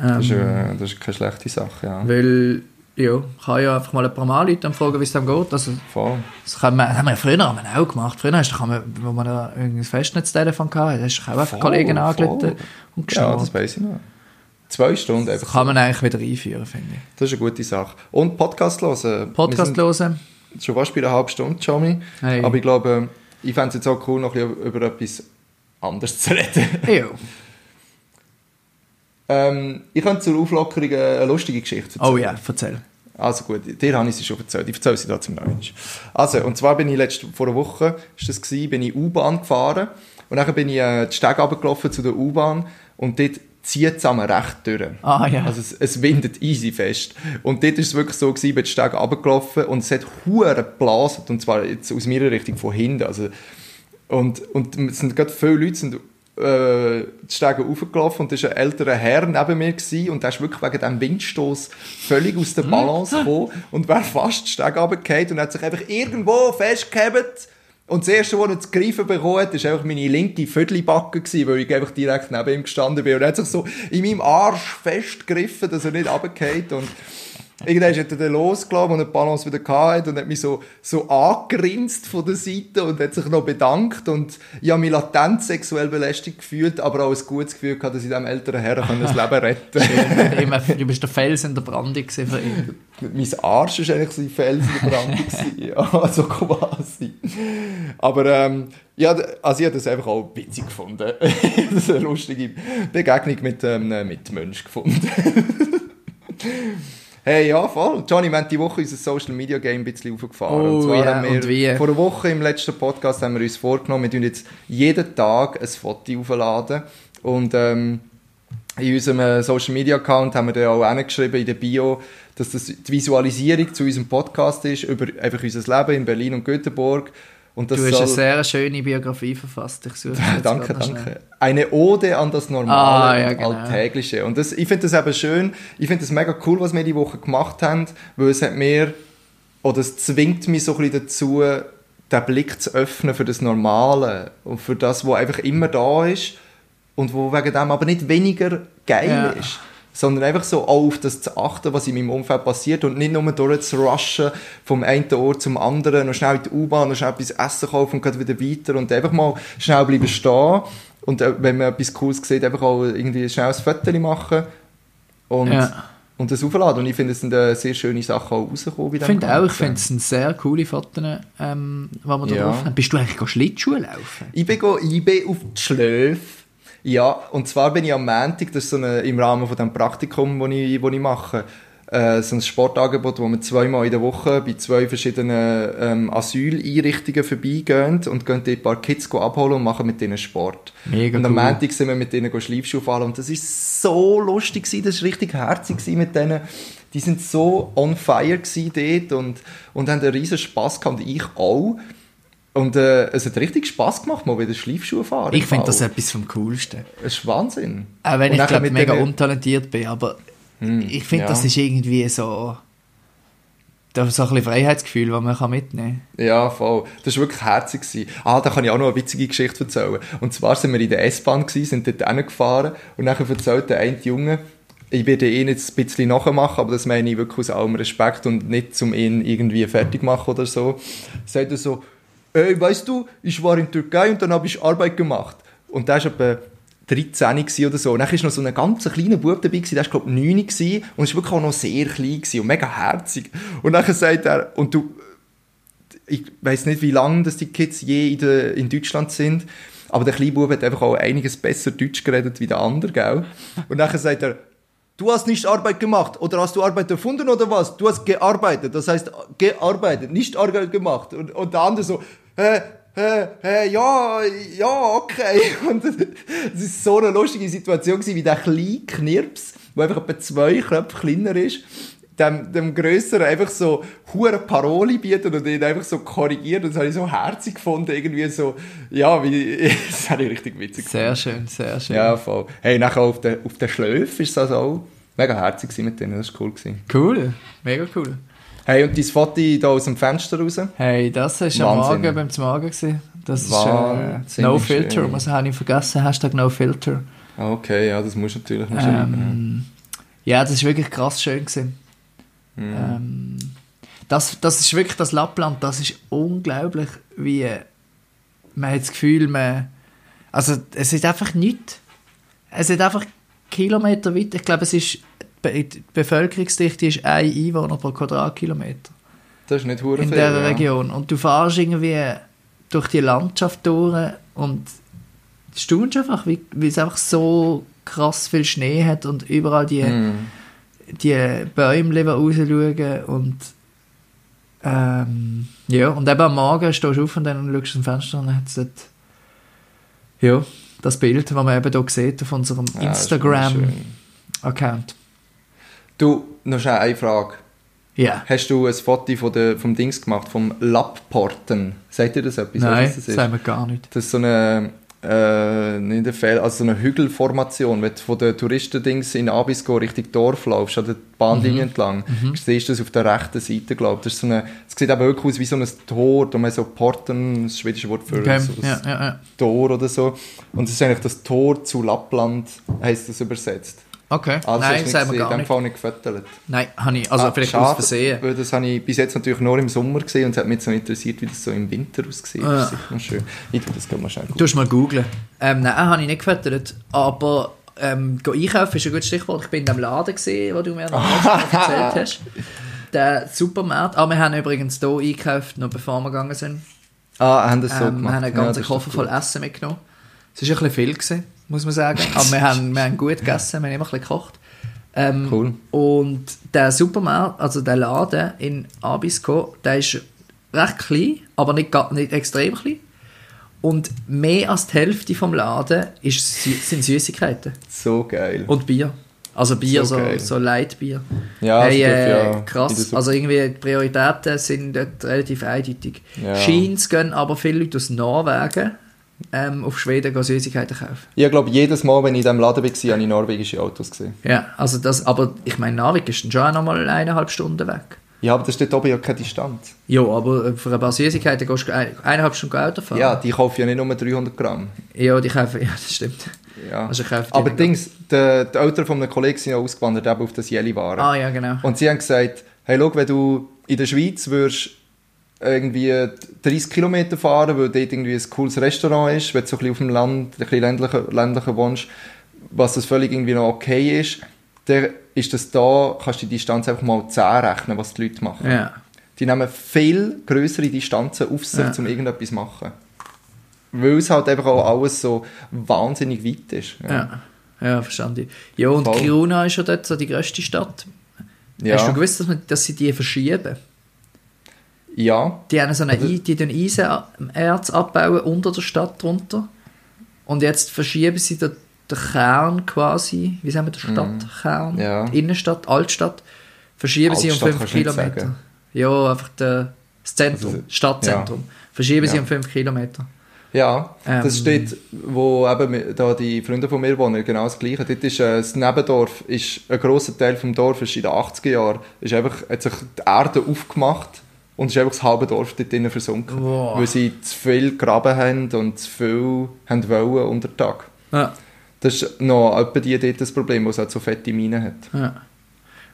Ähm, Das ist, äh, das ist keine schlechte Sache, ja. Weil, ja, ich kann ja einfach mal ein paar Mal Leute fragen, wie es dann geht. Also, Voll. das haben wir, haben wir ja früher haben wir auch gemacht. Früher hast du, kann man, wo man ein Festnetztelefon hatte, hast du auch einfach Voll, Kollegen angerufen und Ja, geschnurrt. das weiß ich noch. Zwei Stunden das einfach. kann man eigentlich wieder einführen, finde ich. Das ist eine gute Sache. Und Podcast hören. Podcast hören. schon fast bei einer halben Stunde, Johnny. Hey. Aber ich glaube, ich fände es jetzt auch cool, noch ein bisschen über etwas anderes zu reden. Ja. [LAUGHS] ähm, ich könnte zur Auflockerung eine lustige Geschichte erzählen. Oh ja, erzähl. Also gut, dir habe ich sie schon erzählt. Ich erzähle sie da zum Neuen. Also, und zwar bin ich letzte, vor einer Woche, ist das gewesen, bin ich U-Bahn gefahren und dann bin ich äh, die Stege runtergelaufen zu der U-Bahn und dort zieht es einmal recht durch. Ah ja. Also es, es windet easy fest. Und dort ist es wirklich so gewesen, ich bin die Stege runtergelaufen und es hat hure geblasen und zwar jetzt aus meiner Richtung von hinten. Also, und, und es sind gerade viele Leute sind, äh, die Stege raufgelaufen und da war ein älterer Herr neben mir gewesen, und der ist wirklich wegen diesem Windstoß völlig aus der Balance gekommen und wäre fast die Stege runtergefallen und hat sich einfach irgendwo festgehabt. Und das erste, was er zu greifen bekommen hat, war einfach meine linke Viertelbacke, gewesen, weil ich einfach direkt neben ihm gestanden bin. Und er hat sich so in meinem Arsch festgegriffen, dass er nicht runterfällt. Und irgendwann hat er dann losgelassen, und die Balance wieder hatte und hat mich so, so angegrinst von der Seite und hat sich noch bedankt. Und ich habe mich latent sexuell belästigt gefühlt, aber auch ein gutes Gefühl gehabt, dass ich diesem älteren Herrn das Leben retten konnte. Immer- du bist der Fels in der Brandung für ihn. mein Arsch war eigentlich so ein Felsen in der Brandung. ja, so quasi. Aber ähm, ja, also ich habe das einfach auch witzig gefunden. [LAUGHS] das ist eine lustige Begegnung mit einem ähm, Mitmensch gefunden. Hey, ja, voll. Johnny, wir haben die Woche unser Social Media Game ein bisschen aufgefahren. Oh, und zwar ja, haben wir, vor einer Woche im letzten Podcast haben wir uns vorgenommen, wir tun jetzt jeden Tag ein Foto aufladen. Und ähm, in unserem äh, Social Media Account haben wir dann auch hingeschrieben in der Bio, dass das die Visualisierung zu unserem Podcast ist, über einfach unser Leben in Berlin und Göteborg. Und das Du hast soll, eine sehr schöne Biografie verfasst. Ich suche [LAUGHS] Danke, danke. Eine Ode an das Normale Ah, ja, genau. Alltägliche. Und das, ich finde das eben schön. Ich finde das mega cool, was wir die Woche gemacht haben, weil es hat mir, oder es zwingt mich so ein bisschen dazu, den Blick zu öffnen für das Normale und für das, was einfach immer da ist und wo wegen dem aber nicht weniger geil Ja. ist. Sondern einfach so auch auf das zu achten, was in meinem Umfeld passiert und nicht nur durchzurushen vom einen Ort zum anderen, noch schnell in die U-Bahn, noch schnell etwas essen kaufen und geht wieder weiter und einfach mal schnell bleiben stehen und äh, wenn man etwas Cooles sieht, einfach auch irgendwie schnell ein Foto machen und Ja. und das aufladen. Und ich finde, es sind äh, sehr schöne Sachen auch rausgekommen. Ich finde auch, ich finde es sind sehr coole Fotos, ähm, die wir da Ja. drauf haben. Bist du eigentlich Schlittschuhe laufen? Ich bin, go, ich bin auf die Schläfe. Ja, und zwar bin ich am Montag, das ist so eine, im Rahmen von dem Praktikum, das ich, wo ich mache, äh, so ein Sportangebot, wo wir zweimal in der Woche bei zwei verschiedenen ähm, Asyleinrichtungen vorbeigehen und gehen dort ein paar Kids go abholen und machen mit denen Sport. Mega und am cool. Montag sind wir mit denen go Schleifschuhe fahren und das ist so lustig gewesen, das ist richtig herzig gewesen mit denen. Die sind so on fire gewesen dort und, und haben einen riesen Spass gehabt, und ich auch. Und äh, es hat richtig Spass gemacht, mal wieder Schleifschuhe fahren. Ich finde das etwas vom Coolsten. Es ist Wahnsinn. Auch wenn Und ich glaube mega denen- untalentiert bin, aber ich finde, ja. das ist irgendwie so... Da ist so ein bisschen Freiheitsgefühl, das man kann mitnehmen Ja, voll. Das war wirklich herzig. gewesen. Ah, da kann ich auch noch eine witzige Geschichte erzählen. Und zwar sind wir in der S-Bahn, sind dort hingefahren und nachher erzählt der eine Junge, ich werde ihn jetzt ein bisschen nachmachen, aber das meine ich wirklich aus allem Respekt und nicht zum ihn irgendwie fertig machen oder so. Sagt er so, ey, weißt du, ich war in Türkei und dann habe ich Arbeit gemacht. Und der war etwa 13 gewesen oder so. Und dann war noch so ein ganz kleiner Bub dabei, der war glaube ich 9 gewesen, und ist wirklich auch noch sehr klein und mega herzig. Und dann sagt er, und du, ich weiß nicht, wie lange das die Kids je in, der, in Deutschland sind, aber der kleine Bub hat einfach auch einiges besser Deutsch geredet wie der andere, gell? Und dann sagt er, du hast nicht Arbeit gemacht oder hast du Arbeit erfunden oder was? Du hast gearbeitet, das heißt gearbeitet, nicht Arbeit gemacht. Und, und der andere so, hä, hä, hä, ja, ja, okay. [LAUGHS] Und es ist so eine lustige Situation gewesen, wie der kleine Knirps, der einfach etwa zwei Köpfe kleiner ist, dem, dem Grösseren einfach so hure Paroli bieten und ihn einfach so korrigieren. Das habe ich so herzig gefunden, irgendwie so, ja, wie, [LAUGHS] das habe ich richtig witzig Sehr schön, sehr schön. Ja, voll. Hey, nachher auf den, auf den Schläfen ist das auch mega herzig mit denen, das war cool. Gewesen. Cool, mega cool. Hey, und dein Foto da aus dem Fenster raus? Hey, das war am Wahnsinn. Morgen beim Zmagen. gewesen. Das ist äh, No Filter, schön. was habe ich vergessen? Hashtag No Filter. Okay, ja, das musst du natürlich noch schreiben. Ähm, ja, das ist wirklich krass schön gewesen. Mhm. Ähm, das, das ist wirklich das Lappland, das ist unglaublich, wie man hat das Gefühl, man, also es ist einfach nichts. Es ist einfach Kilometer weit. Ich glaube, es ist die Bevölkerungsdichte ist ein Einwohner pro Quadratkilometer Das ist nicht hure in dieser ja. Region. Und du fährst irgendwie durch die Landschaft durch und staunst einfach, wie, wie es einfach so krass viel Schnee hat und überall die, Mhm. Die Bäume rausschauen und ähm, ja, und eben am Morgen stehst du auf und dann schaust du dem Fenster und dann hat es dort ja, das Bild, das man eben hier sieht auf unserem Ja, wunderschön. Instagram-Account. Du, noch schnell eine Frage. Ja. Hast du ein Foto von der, vom Dings gemacht, vom Lappporten? Sagt dir das etwas? Nein, das das sagen wir gar nicht. Das ist so eine, äh, nicht ein Fehl, also so eine Hügelformation. Wenn du von den Touristendings in Abisko Richtung Dorf laufst, an der Bahnlinie Mhm. entlang, siehst du das auf der rechten Seite, glaube ich. Das, ist so eine, sieht eben wirklich aus wie so ein Tor, da haben so Porten, das schwedische Wort für Okay. so Ja, ja, ja. Tor oder so. Und das ist eigentlich das Tor zu Lappland, heisst das übersetzt. Okay, Also nein, hast du sagen nicht wir gesehen, gar in dem nicht. Fall nicht gefüttert. Nein, habe ich, also Ah, vielleicht schade, aus Versehen. Weil das habe ich bis jetzt natürlich nur im Sommer gesehen und es hat mich jetzt noch interessiert, wie das so im Winter aussieht. Ah. Das ist noch schön. Ich tue das gerne mal schnell Du musst mal googlen. Ähm, nein, habe ich nicht gefüttert. Aber ähm, einkaufen ist ein gutes Stichwort. Ich bin in dem Laden gesehen, wo du mir [LAUGHS] erzählt hast. Der Supermarkt. Ah, wir haben übrigens hier eingekauft, noch bevor wir gegangen sind. Ah, haben das so Ähm, wir gemacht. haben einen Ja, ganzen ist Koffer voll. Essen mitgenommen. Es war ein bisschen viel, gewesen, muss man sagen. Aber wir haben, wir haben gut gegessen, wir haben immer ein bisschen gekocht. Ähm, Cool. Und der Supermarkt, also der Laden in Abisko, der ist recht klein, aber nicht, nicht extrem klein. Und mehr als die Hälfte vom Laden ist, sind Süßigkeiten So geil. und Bier. Also Bier, So so, so Leitbier. Ja, hey, darf äh, ja krass. Also irgendwie die Prioritäten sind dort relativ eindeutig. Ja. Scheins gehen aber viele Leute aus Norwegen ähm, auf Schweden gehen Süßigkeiten kaufen. Ich glaube, jedes Mal, wenn ich in diesem Laden war, habe ich norwegische Autos gesehen. Ja, also das, aber ich meine, Narvik ist dann schon auch noch mal eineinhalb Stunden weg. Ja, aber das ist dort oben ja keine Distanz. Ja, aber für ein paar Süßigkeiten gehst du ein- eineinhalb Stunden Auto fahren. Ja, die kaufen ja nicht nur 300 Gramm. Ja, die kaufen, [LAUGHS] ja, das stimmt. Ja. Also aber. Dings, die, die Eltern von einem Kollegen sind ja ausgewandert, eben auf das Jelly-Waren. Ah ja, genau. Und sie haben gesagt, hey, schau, wenn du in der Schweiz würdest irgendwie 30 Kilometer fahren, weil dort irgendwie ein cooles Restaurant ist, wenn du so ein bisschen auf dem Land, ein bisschen ländlicher, ländlicher wohnst, was das völlig irgendwie noch okay ist, dann ist das da, kannst du die Distanz einfach mal 10 rechnen, was die Leute machen. Ja. Die nehmen viel größere Distanzen auf sich, Ja. um irgendetwas zu machen. Weil es halt einfach auch alles so wahnsinnig weit ist. Ja, ja verstanden. Ja, und Voll. Kiruna ist ja dort so die grösste Stadt. Ja. Hast du gewusst, dass, man, dass sie die verschieben? Ja. Die haben so eine, Also- die den Eisenerz abbauen unter der Stadt drunter. Und jetzt verschieben sie den, den Kern quasi, wie sagen wir, den Stadtkern, Mhm. Ja. Innenstadt, Altstadt, verschieben sie um Altstadt 5 kannst du nicht Kilometer. Ja, einfach der, das Zentrum, Also, Stadtzentrum. Verschieben sie Ja. um 5 Kilometer. Ja, Ähm. das steht, wo eben da die Freunde von mir wohnen, genau das Gleiche. Dort ist äh, das Nebendorf, ist, ein grosser Teil vom Dorf ist in den 80er Jahren, ist einfach, hat sich die Erde aufgemacht und ist einfach das halbe Dorf dort drinnen versunken. Wow. Weil sie zu viel graben haben und zu viel haben wollen unter Tag. Ja. Das ist noch etwa die dort das Problem, wo es halt so fette Minen hat. Ja.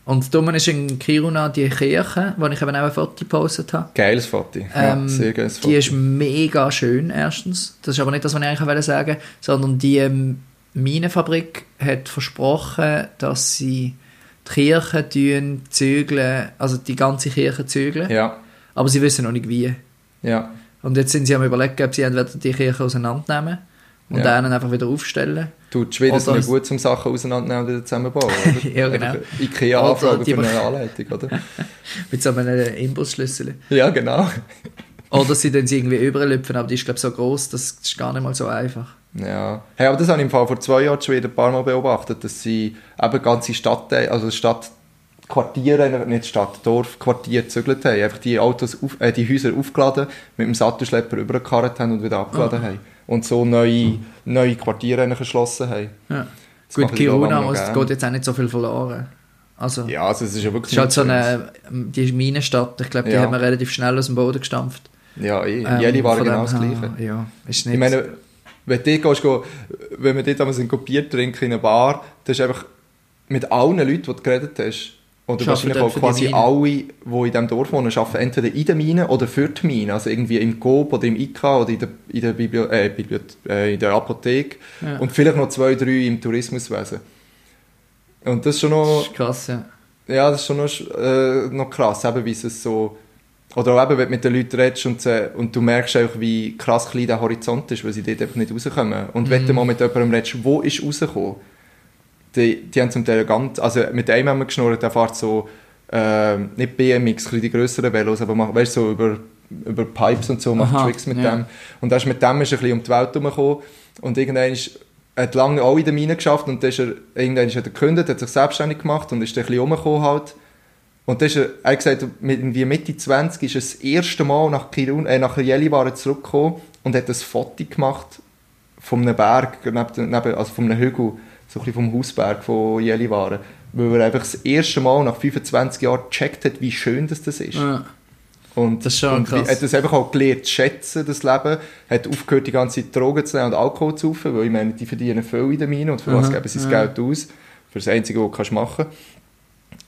Und dumm ist in Kiruna die Kirche, wo ich eben auch ein Foto gepostet habe. Geiles Foto. Ähm, ja, sehr geiles Foto. Die ist mega schön, erstens. Das ist aber nicht das, was ich eigentlich wollte sagen sondern die ähm, Minenfabrik hat versprochen, dass sie die Kirche zügeln, also die ganze Kirche zügeln, ja, aber sie wissen noch nicht wie. ja. Und jetzt sind sie am überlegen, ob sie entweder die Kirche auseinandernehmen und Ja. einen einfach wieder aufstellen. Tut die Schweden sind ja gut, um Sachen auseinandernehmen und wieder zusammenbauen. Oder? [LAUGHS] Ja, genau. Einfach Ikea Oder anfragen die- für eine Anleitung, oder? [LAUGHS] Mit so einem Imbusschlüssel. Ja, genau. [LAUGHS] Oder sie dann sie irgendwie überlüpfen, aber die ist glaube ich so groß, das ist gar nicht mal so einfach. Ja. Hey, aber das habe ich im Fall vor zwei Jahren schon wieder ein paar Mal beobachtet, dass sie eben ganze Stadtteile, also Stadtquartiere, nicht Stadt, Dorfquartiere gezügelt haben. Einfach die Autos, auf, äh, die Häuser aufgeladen, mit dem Sattelschlepper übergekarrt haben und wieder abgeladen Ah. haben. Und so neue, neue Quartiere erschlossen haben. Ja. Das Gut, ich, ich, Kiruna gern. geht jetzt auch nicht so viel verloren. Also, Ja, also es ist ja wirklich ist halt so eine, die Minenstadt, ich glaube, die Ja. haben wir relativ schnell aus dem Boden gestampft. Ja, eh. Ähm, Jeli war genau das Gleiche. Ja, ist nicht... Ich meine, wenn du gehst, wenn wir dort einmal ein Bier trinken in einer Bar, dann ist einfach mit allen Leuten, die du geredet hast, oder wahrscheinlich auch die quasi alle, die in diesem Dorf wohnen, arbeiten entweder in der Mine oder für die Mine. Also irgendwie im Coop oder im IKA oder in der, in der, äh, Bibli äh, in der Apotheke. Ja. Und vielleicht noch zwei, drei im Tourismuswesen. Und das ist schon noch... das ist krass, ja. Ja, das ist schon noch, äh, noch krass, eben, wie es so... Oder auch eben, wenn du mit den Leuten redest und, sie- und du merkst auch, wie krass klein der Horizont ist, weil sie dort einfach nicht rauskommen. Und wenn du Mhm. mal mit jemandem redest, wo ist rausgekommen, die, die haben zum Teil ganz... Also mit einem haben wir geschnurrt, der fährt so... Äh, nicht BMX, ein die grösseren Velos, aber macht, weißt, so über, über Pipes und so, macht Aha, Tricks mit ja. dem. Und er ist mit dem ist ein bisschen um die Welt herumgekommen und irgendwann ist hat lange auch in der Mine geschafft und dann ist er, irgendwann ist er gekündigt, hat sich selbstständig gemacht und ist dann ein bisschen rumgekommen halt. Und dann ist er, er hat gesagt, mit irgendwie Mitte 20 ist er das erste Mal nach, Kirun, äh, nach Jelliwaren zurückgekommen und hat ein Foto gemacht von einem Berg, neben, neben, also von einem Hügel, so ein bisschen vom Hausberg von Jelliwaren. Weil er einfach das erste Mal nach 25 Jahren gecheckt hat, wie schön das, das ist. ja. Und, Das ist schon und krass. hat das einfach auch gelernt zu schätzen, das Leben. Hat aufgehört, die ganze Zeit Drogen zu nehmen und Alkohol zu saufen, weil ich meine, die verdienen viel in der Mine und für was Aha, geben sie das ja. Geld aus? Für das Einzige, was du kannst machen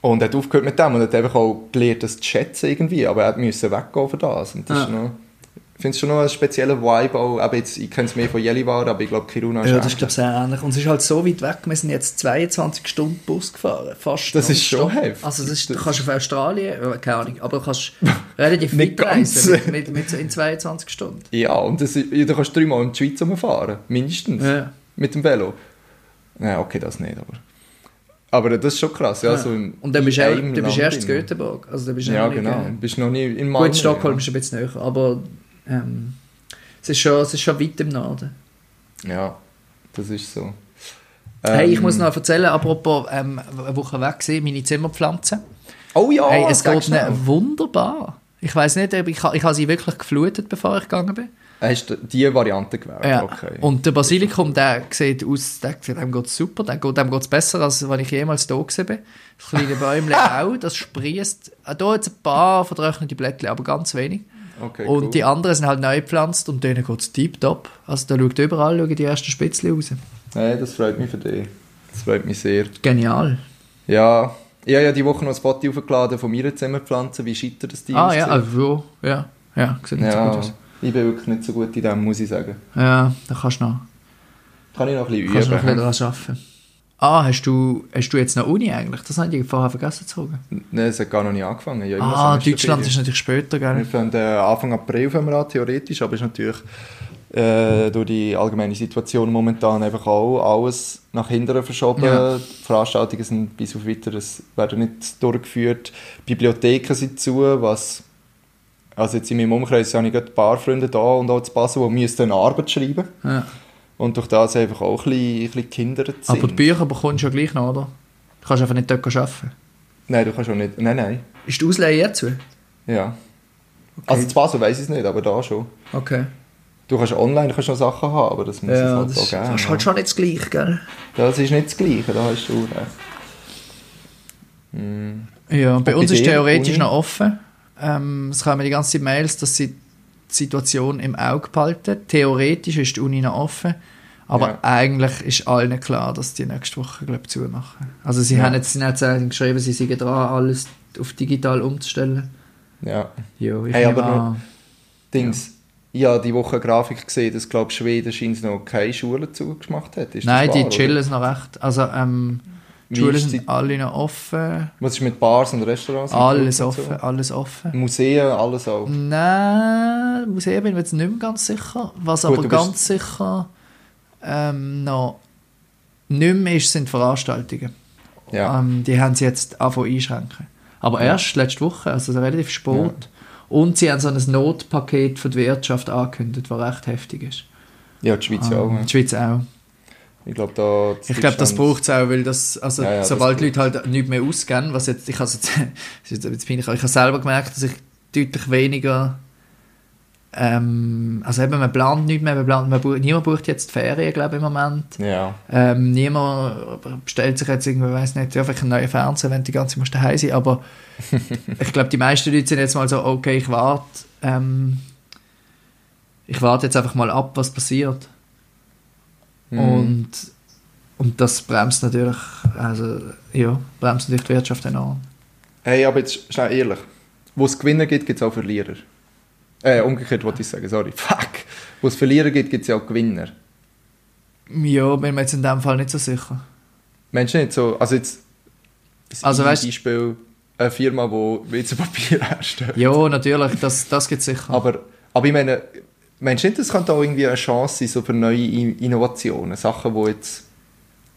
Und hat aufgehört mit dem und hat einfach auch gelernt, das zu schätzen irgendwie, aber er hat müssen weggehen für das. Und das Ja. ist noch, finde es schon noch einen speziellen Vibe, auch, aber jetzt, ich kenne es mehr von Jelliwaren, aber ich glaube, Kiruna ist Ja, das ist glaube ich sehr ähnlich. Und es ist halt so weit weg, wir sind jetzt 22 Stunden Bus gefahren, fast Das ist schon heftig. Also das ist, du kannst auf Australien, äh, keine Ahnung, aber du kannst relativ [LAUGHS] weit reisen mit, mit, mit, in 22 Stunden. Ja, und das, du kannst dreimal in die Schweiz rumfahren, mindestens. Ja. Mit dem Velo. Ja, okay, das nicht, aber... Aber das ist schon krass, ja. Ja. So in- Und dann bist du, bist erst in. Göteborg. Also, dann bist Ja, genau. äh, Du bist noch nie in Malmö. Gut, Stockholm ja. ist ein bisschen näher, aber ähm, es, ist schon, es ist schon weit im Norden. Ja, das ist so. hey, ich Ähm, muss noch erzählen, apropos ähm, eine Woche weg gewesen, meine Zimmerpflanzen. Oh ja, hey, es geht ihnen wunderbar. Ich weiß nicht, ob ich, ich habe sie wirklich geflutet, bevor ich gegangen bin. Hast du die Variante gewählt? Ja. Okay. Und der Basilikum, der sieht aus, der, dem geht es super, dem geht geht's besser, als wenn ich jemals da bin. Das kleine Bäumchen [LAUGHS] auch, das sprießt. Hier jetzt ein paar vertrocknete Blättchen, aber ganz wenig. Okay, und cool. die anderen sind halt neu gepflanzt und denen geht es tiptop. Also da schaut überall schauen die ersten Spitzchen raus. Hey, das freut mich für dich. Das freut mich sehr. Genial. Ja, ich habe ja die Woche noch ein Foto aufgeladen von meiner Zimmerpflanze, wie scheitert das die Ah ja, also, ja, ja, sieht nicht so gut ja, aus. ich bin wirklich nicht so gut in dem, muss ich sagen. Ja, da kannst du noch, Kann ich noch ein bisschen kannst du noch üben. ein bisschen dran arbeiten. Ah, hast du, hast du jetzt noch Uni eigentlich? Das habe ich vorher vergessen zu sagen. Nein, es hat gar noch nicht angefangen. Ja, Ah. Deutschland ist natürlich später, Wir gell? fangen äh, Anfang April fangen wir an, theoretisch, aber ist natürlich äh, durch die allgemeine Situation momentan einfach auch alles nach hinten verschoben. Ja. Die Veranstaltungen sind bis auf weiteres werden nicht durchgeführt. Bibliotheken sind zu, was also jetzt in meinem Umkreis habe ich gerade ein paar Freunde da und auch zu Basel, die müssen eine Arbeit schreiben Ja. Und durch das einfach auch ein bisschen, ein bisschen gehindert sind. Aber die Bücher bekommst du ja gleich noch, oder? Du kannst einfach nicht dort arbeiten. Nein, du kannst auch nicht. Nein, nein. Ist die Ausleihe jetzt so? Ja. Also zu Basel weiß ich es nicht, aber da schon. Okay. Du kannst online kannst noch Sachen haben, aber das muss es Ja, halt das, auch geben. das ist halt schon nicht das Gleiche, gell? Das ist nicht das Gleiche, da hast du recht. Hm. Ja, bei Und uns bei ist theoretisch Uni? noch offen. Ähm, es kommen die ganze Zeit Mails, dass sie die Situation im Auge behalten. Theoretisch ist die Uni noch offen. Aber Ja. eigentlich ist allen klar, dass die nächste Woche glaub, zumachen. Also sie Ja. haben jetzt, sie haben jetzt geschrieben, sie seien dran, alles auf digital umzustellen. Ja. Ja, ich Hey, aber nur-. Dings. Ja, die Woche Grafik gesehen, dass glaube Schweden scheint noch keine Schulen zugemacht hat. Ist Nein, die wahr, chillen oder? es noch recht. Also ähm, die Schulen sind alle noch offen. Was ist mit Bars und Restaurants? Alles und offen, alles offen. So? Museen, alles auch. Nein, Museum bin ich mir jetzt nicht mehr ganz sicher. Was Gut, aber ganz sicher ähm, noch nicht mehr ist, sind Veranstaltungen. Ja. Ähm, die haben sie jetzt angefangen einschränken. Aber Ja. erst letzte Woche, also relativ spät. Und sie haben so ein Notpaket für die Wirtschaft angekündigt, das recht heftig ist. ja, die Schweiz ja auch. Ähm, die Schweiz auch. Ich glaube, da... Ich glaube, das braucht es auch, weil das, also, Ja, ja, das sobald die braucht's. Leute halt nicht mehr ausgehen, was jetzt, ich, also, [LAUGHS] das jetzt peinlich, aber ich habe selber gemerkt, dass ich deutlich weniger, ähm, also eben, man plant nicht mehr, man plant, man bucht, niemand bucht jetzt Ferien, glaube ich, im Moment. Ja. Ähm, niemand bestellt sich jetzt irgendwie, weiß nicht, ja, vielleicht einen neuen Fernseher, wenn die ganze musst daheim sein, aber [LAUGHS] ich glaube, die meisten Leute sind jetzt mal so, okay, ich warte, ähm, ich warte jetzt einfach mal ab, was passiert. Mhm. Und, und das bremst natürlich, also, ja, bremst natürlich die Wirtschaft enorm. Hey, aber jetzt schnell ehrlich. Wo es Gewinner gibt, gibt es auch Verlierer. Äh, umgekehrt wollte ich sagen, sorry. [LAUGHS] Fuck. Wo es Verlierer gibt, gibt es ja auch Gewinner. Ja, bin mir jetzt in dem Fall nicht so sicher. Meinst du nicht so? Also jetzt... Also weißt- Beispiel, eine Firma, die WC-Papier [LAUGHS] herstellt. Ja, natürlich, das, das gibt es sicher. Aber, aber ich meine, meinst du nicht, das könnte auch irgendwie eine Chance sein so für neue Innovationen? Sachen, die jetzt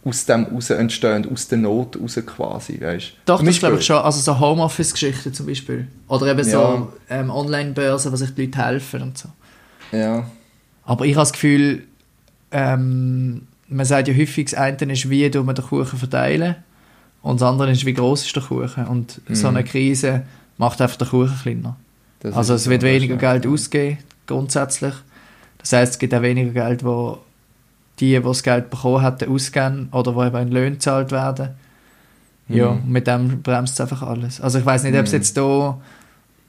aus dem raus entstehen, aus der Not raus quasi, weißt Doch, das glaube ich schon. Also so Homeoffice-Geschichten zum Beispiel. Oder eben Ja. so ähm, Online-Börsen, wo sich die Leute helfen und so. Ja. Aber ich habe das Gefühl, ähm, man sagt ja häufig, das eine ist, wie wir den Kuchen verteilen und das andere ist, wie groß ist der Kuchen. Und so Mhm. eine Krise macht einfach den Kuchen kleiner. das also es wird so, weniger. Geld ausgeben, grundsätzlich. Das heißt, es gibt auch weniger Geld, wo die, die das Geld bekommen hätten, ausgeben oder wo eben Löhne gezahlt werden. Ja, Mhm. mit dem bremst es einfach alles. Also ich weiß nicht, ob es Mhm. jetzt da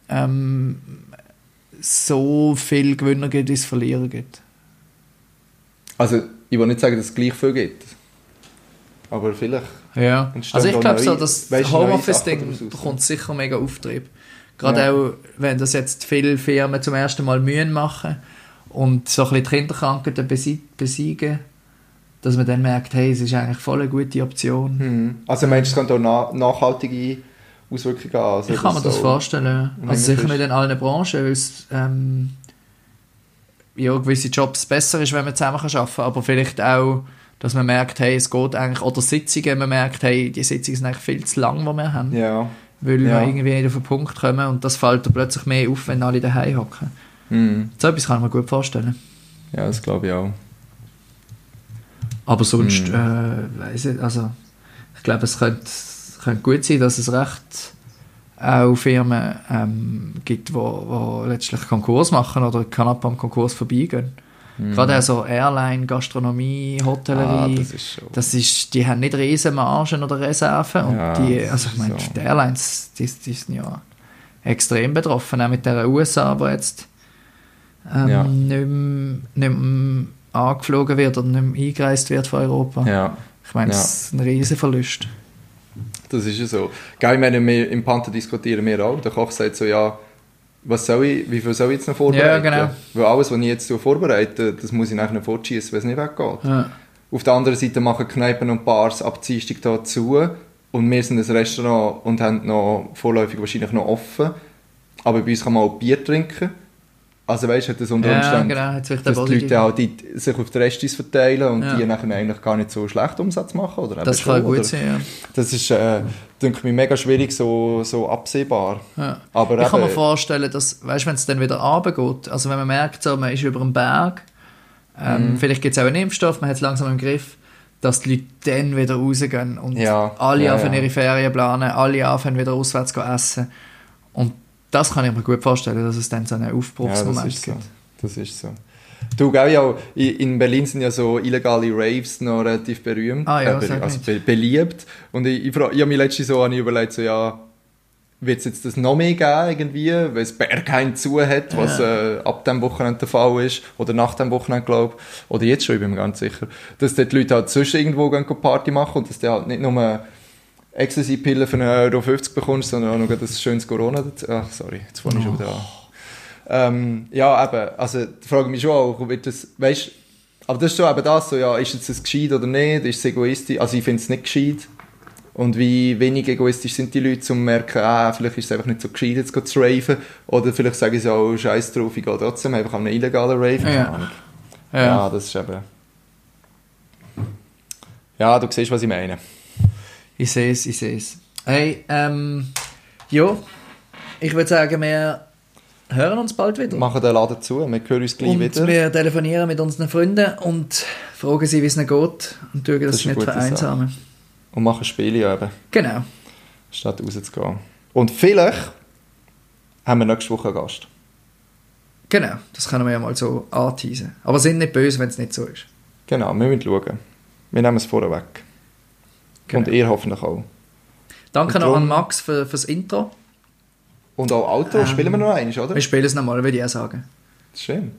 ähm, so viel Gewinner gibt, wie es Verlierer gibt. Also, ich will nicht sagen, dass es gleich viel gibt. Aber vielleicht. Ja. Also ich glaube so, das Homeoffice-Ding bekommt sicher mega Auftrieb. Gerade Ja. auch, wenn das jetzt viele Firmen zum ersten Mal Mühen machen und so ein bisschen die Kinderkrankheiten besi- besiegen, dass man dann merkt, hey, es ist eigentlich voll eine gute Option. Hm. Also, meinst du, es könnte auch na nachhaltige Auswirkungen haben? Also, Ich kann mir das so- vorstellen. ja. Also sicher ist. nicht in allen Branchen, weil es ähm, ja, gewisse Jobs besser ist, wenn man zusammen arbeiten kann, aber vielleicht auch, dass man merkt, hey, es geht eigentlich, oder Sitzungen, man merkt, hey, die Sitzungen sind eigentlich viel zu lang, die wir haben, Ja. Weil Ja. wir irgendwie nicht auf den Punkt kommen und das fällt dann plötzlich mehr auf, wenn alle daheim hocken. Hm. So etwas kann ich mir gut vorstellen. Ja, das glaube ich auch. Aber sonst, Mhm. äh, weiss ich, also ich glaube, es könnte, könnte gut sein, dass es recht auch Firmen ähm, gibt, wo letztlich Konkurs machen oder knapp am Konkurs vorbeigehen. Gerade auch so Airline, Gastronomie, Mhm. Ah, Hotellerie, das ist schon. das ist, die haben nicht riesen Margen oder Reserven und Ja, die, also ich meine, so. die Airlines, die, die sind ja extrem betroffen, auch mit der USA, wo jetzt ähm, Ja. nicht, mehr, nicht mehr angeflogen wird oder nicht mehr eingereist wird von Europa. Ja, Ich meine, das ist ein riesen Verlust. das ist ja so. Geil, wir im Panther diskutieren wir auch. Der Koch sagt so, ja, was soll ich, wie viel soll ich jetzt noch vorbereiten? Ja, genau. Weil alles, was ich jetzt so vorbereite, das muss ich nachher noch fortschießen, wenn es nicht weggeht. Ja. Auf der anderen Seite machen Kneipen und Bars ab Dienstag hier zu. Und wir sind ein Restaurant und haben noch vorläufig wahrscheinlich noch offen. Aber bei uns kann man auch Bier trinken. Also weißt du, hat das unter Ja, Umständen, genau, dass die Leute auch die, sich auf die Restis verteilen und Ja. die nachher eigentlich gar nicht so schlecht Umsatz machen. Oder eben Das schon, kann gut oder? sein, ja. Das ist, äh, denke ich, mega schwierig, so, so absehbar. ja. Aber Ich kann mir eben- vorstellen, dass, weißt, wenn es dann wieder runtergeht, also wenn man merkt, so, man ist über dem Berg, Mhm. ähm, vielleicht gibt es auch einen Impfstoff, man hat es langsam im Griff, dass die Leute dann wieder rausgehen und alle anfangen ihre Ferien planen, alle anfangen wieder auswärts zu essen. Und das kann ich mir gut vorstellen, dass es dann so einen Ja, Aufbruchsmoment das ist so. gibt. Das ist so. Du, gell, ja, in in Berlin sind ja so illegale Raves noch relativ berühmt, Ah ja, äh, also be beliebt. Und ich, ich, frage- ich habe mich letztens so überlegt, so, ja, wird es jetzt das noch mehr geben irgendwie, weil es Berghain zu hat, was äh, ab dem Wochenende der Fall ist, oder nach dem Wochenende, glaube ich, oder jetzt schon, ich bin mir ganz sicher, dass dort die Leute halt sonst irgendwo gehen Party machen und dass die halt nicht nur Ecstasy-Pillen für 1,50 Euro bekommst, sondern auch noch ein schönes Corona dazu. Ach, sorry, jetzt fange ich schon wieder an. Ähm, ja, eben, also da frage ich mich schon auch, wird das, weißt, aber das ist schon eben das, so, ja, ist jetzt das gescheit oder nicht, ist es egoistisch, also ich finde es nicht gescheit. Und wie wenig egoistisch sind die Leute, um zu merken, ah, vielleicht ist es einfach nicht so gescheit, jetzt zu raven. Oder vielleicht sagen sie auch, scheiß drauf, ich gehe trotzdem einfach an einen illegalen Rave. Ja. Ahnung. Ja. ja, das ist eben... Ja, du siehst, was ich meine. Ich sehe es, ich sehe es. Hey, ähm, ja, ich würde sagen, wir hören uns bald wieder. Machen den Laden zu, wir hören uns gleich und wieder. wir telefonieren mit unseren Freunden und fragen sie, wie es ihnen geht und schauen, dass Das sie nicht vereinsamen. Und machen Spiele eben, Genau. statt rauszugehen. Und vielleicht haben wir nächste Woche einen Gast. Genau, das können wir ja mal so anteasen. Aber sind nicht böse, wenn es nicht so ist. Genau, wir müssen schauen. Wir nehmen es vorher weg. Genau. Und ihr hoffentlich auch. Danke Und noch an Max für, fürs Intro. Und auch Auto spielen wir noch eins, oder? Wir spielen es nochmal, würde ich auch sagen. Schön.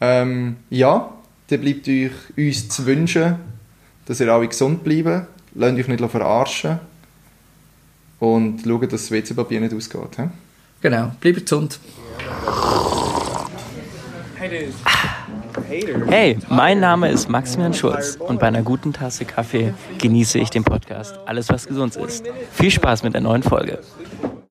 Ähm, ja, dann bleibt euch uns zu wünschen, dass ihr alle gesund bleibt. Lasst euch nicht verarschen. Und schaut, dass das WC-Papier nicht ausgeht. He? Genau, bleibt gesund. Hey, mein Name ist Maximilian Schulz und bei einer guten Tasse Kaffee genieße ich den Podcast Alles, was gesund ist. Viel Spaß mit der neuen Folge.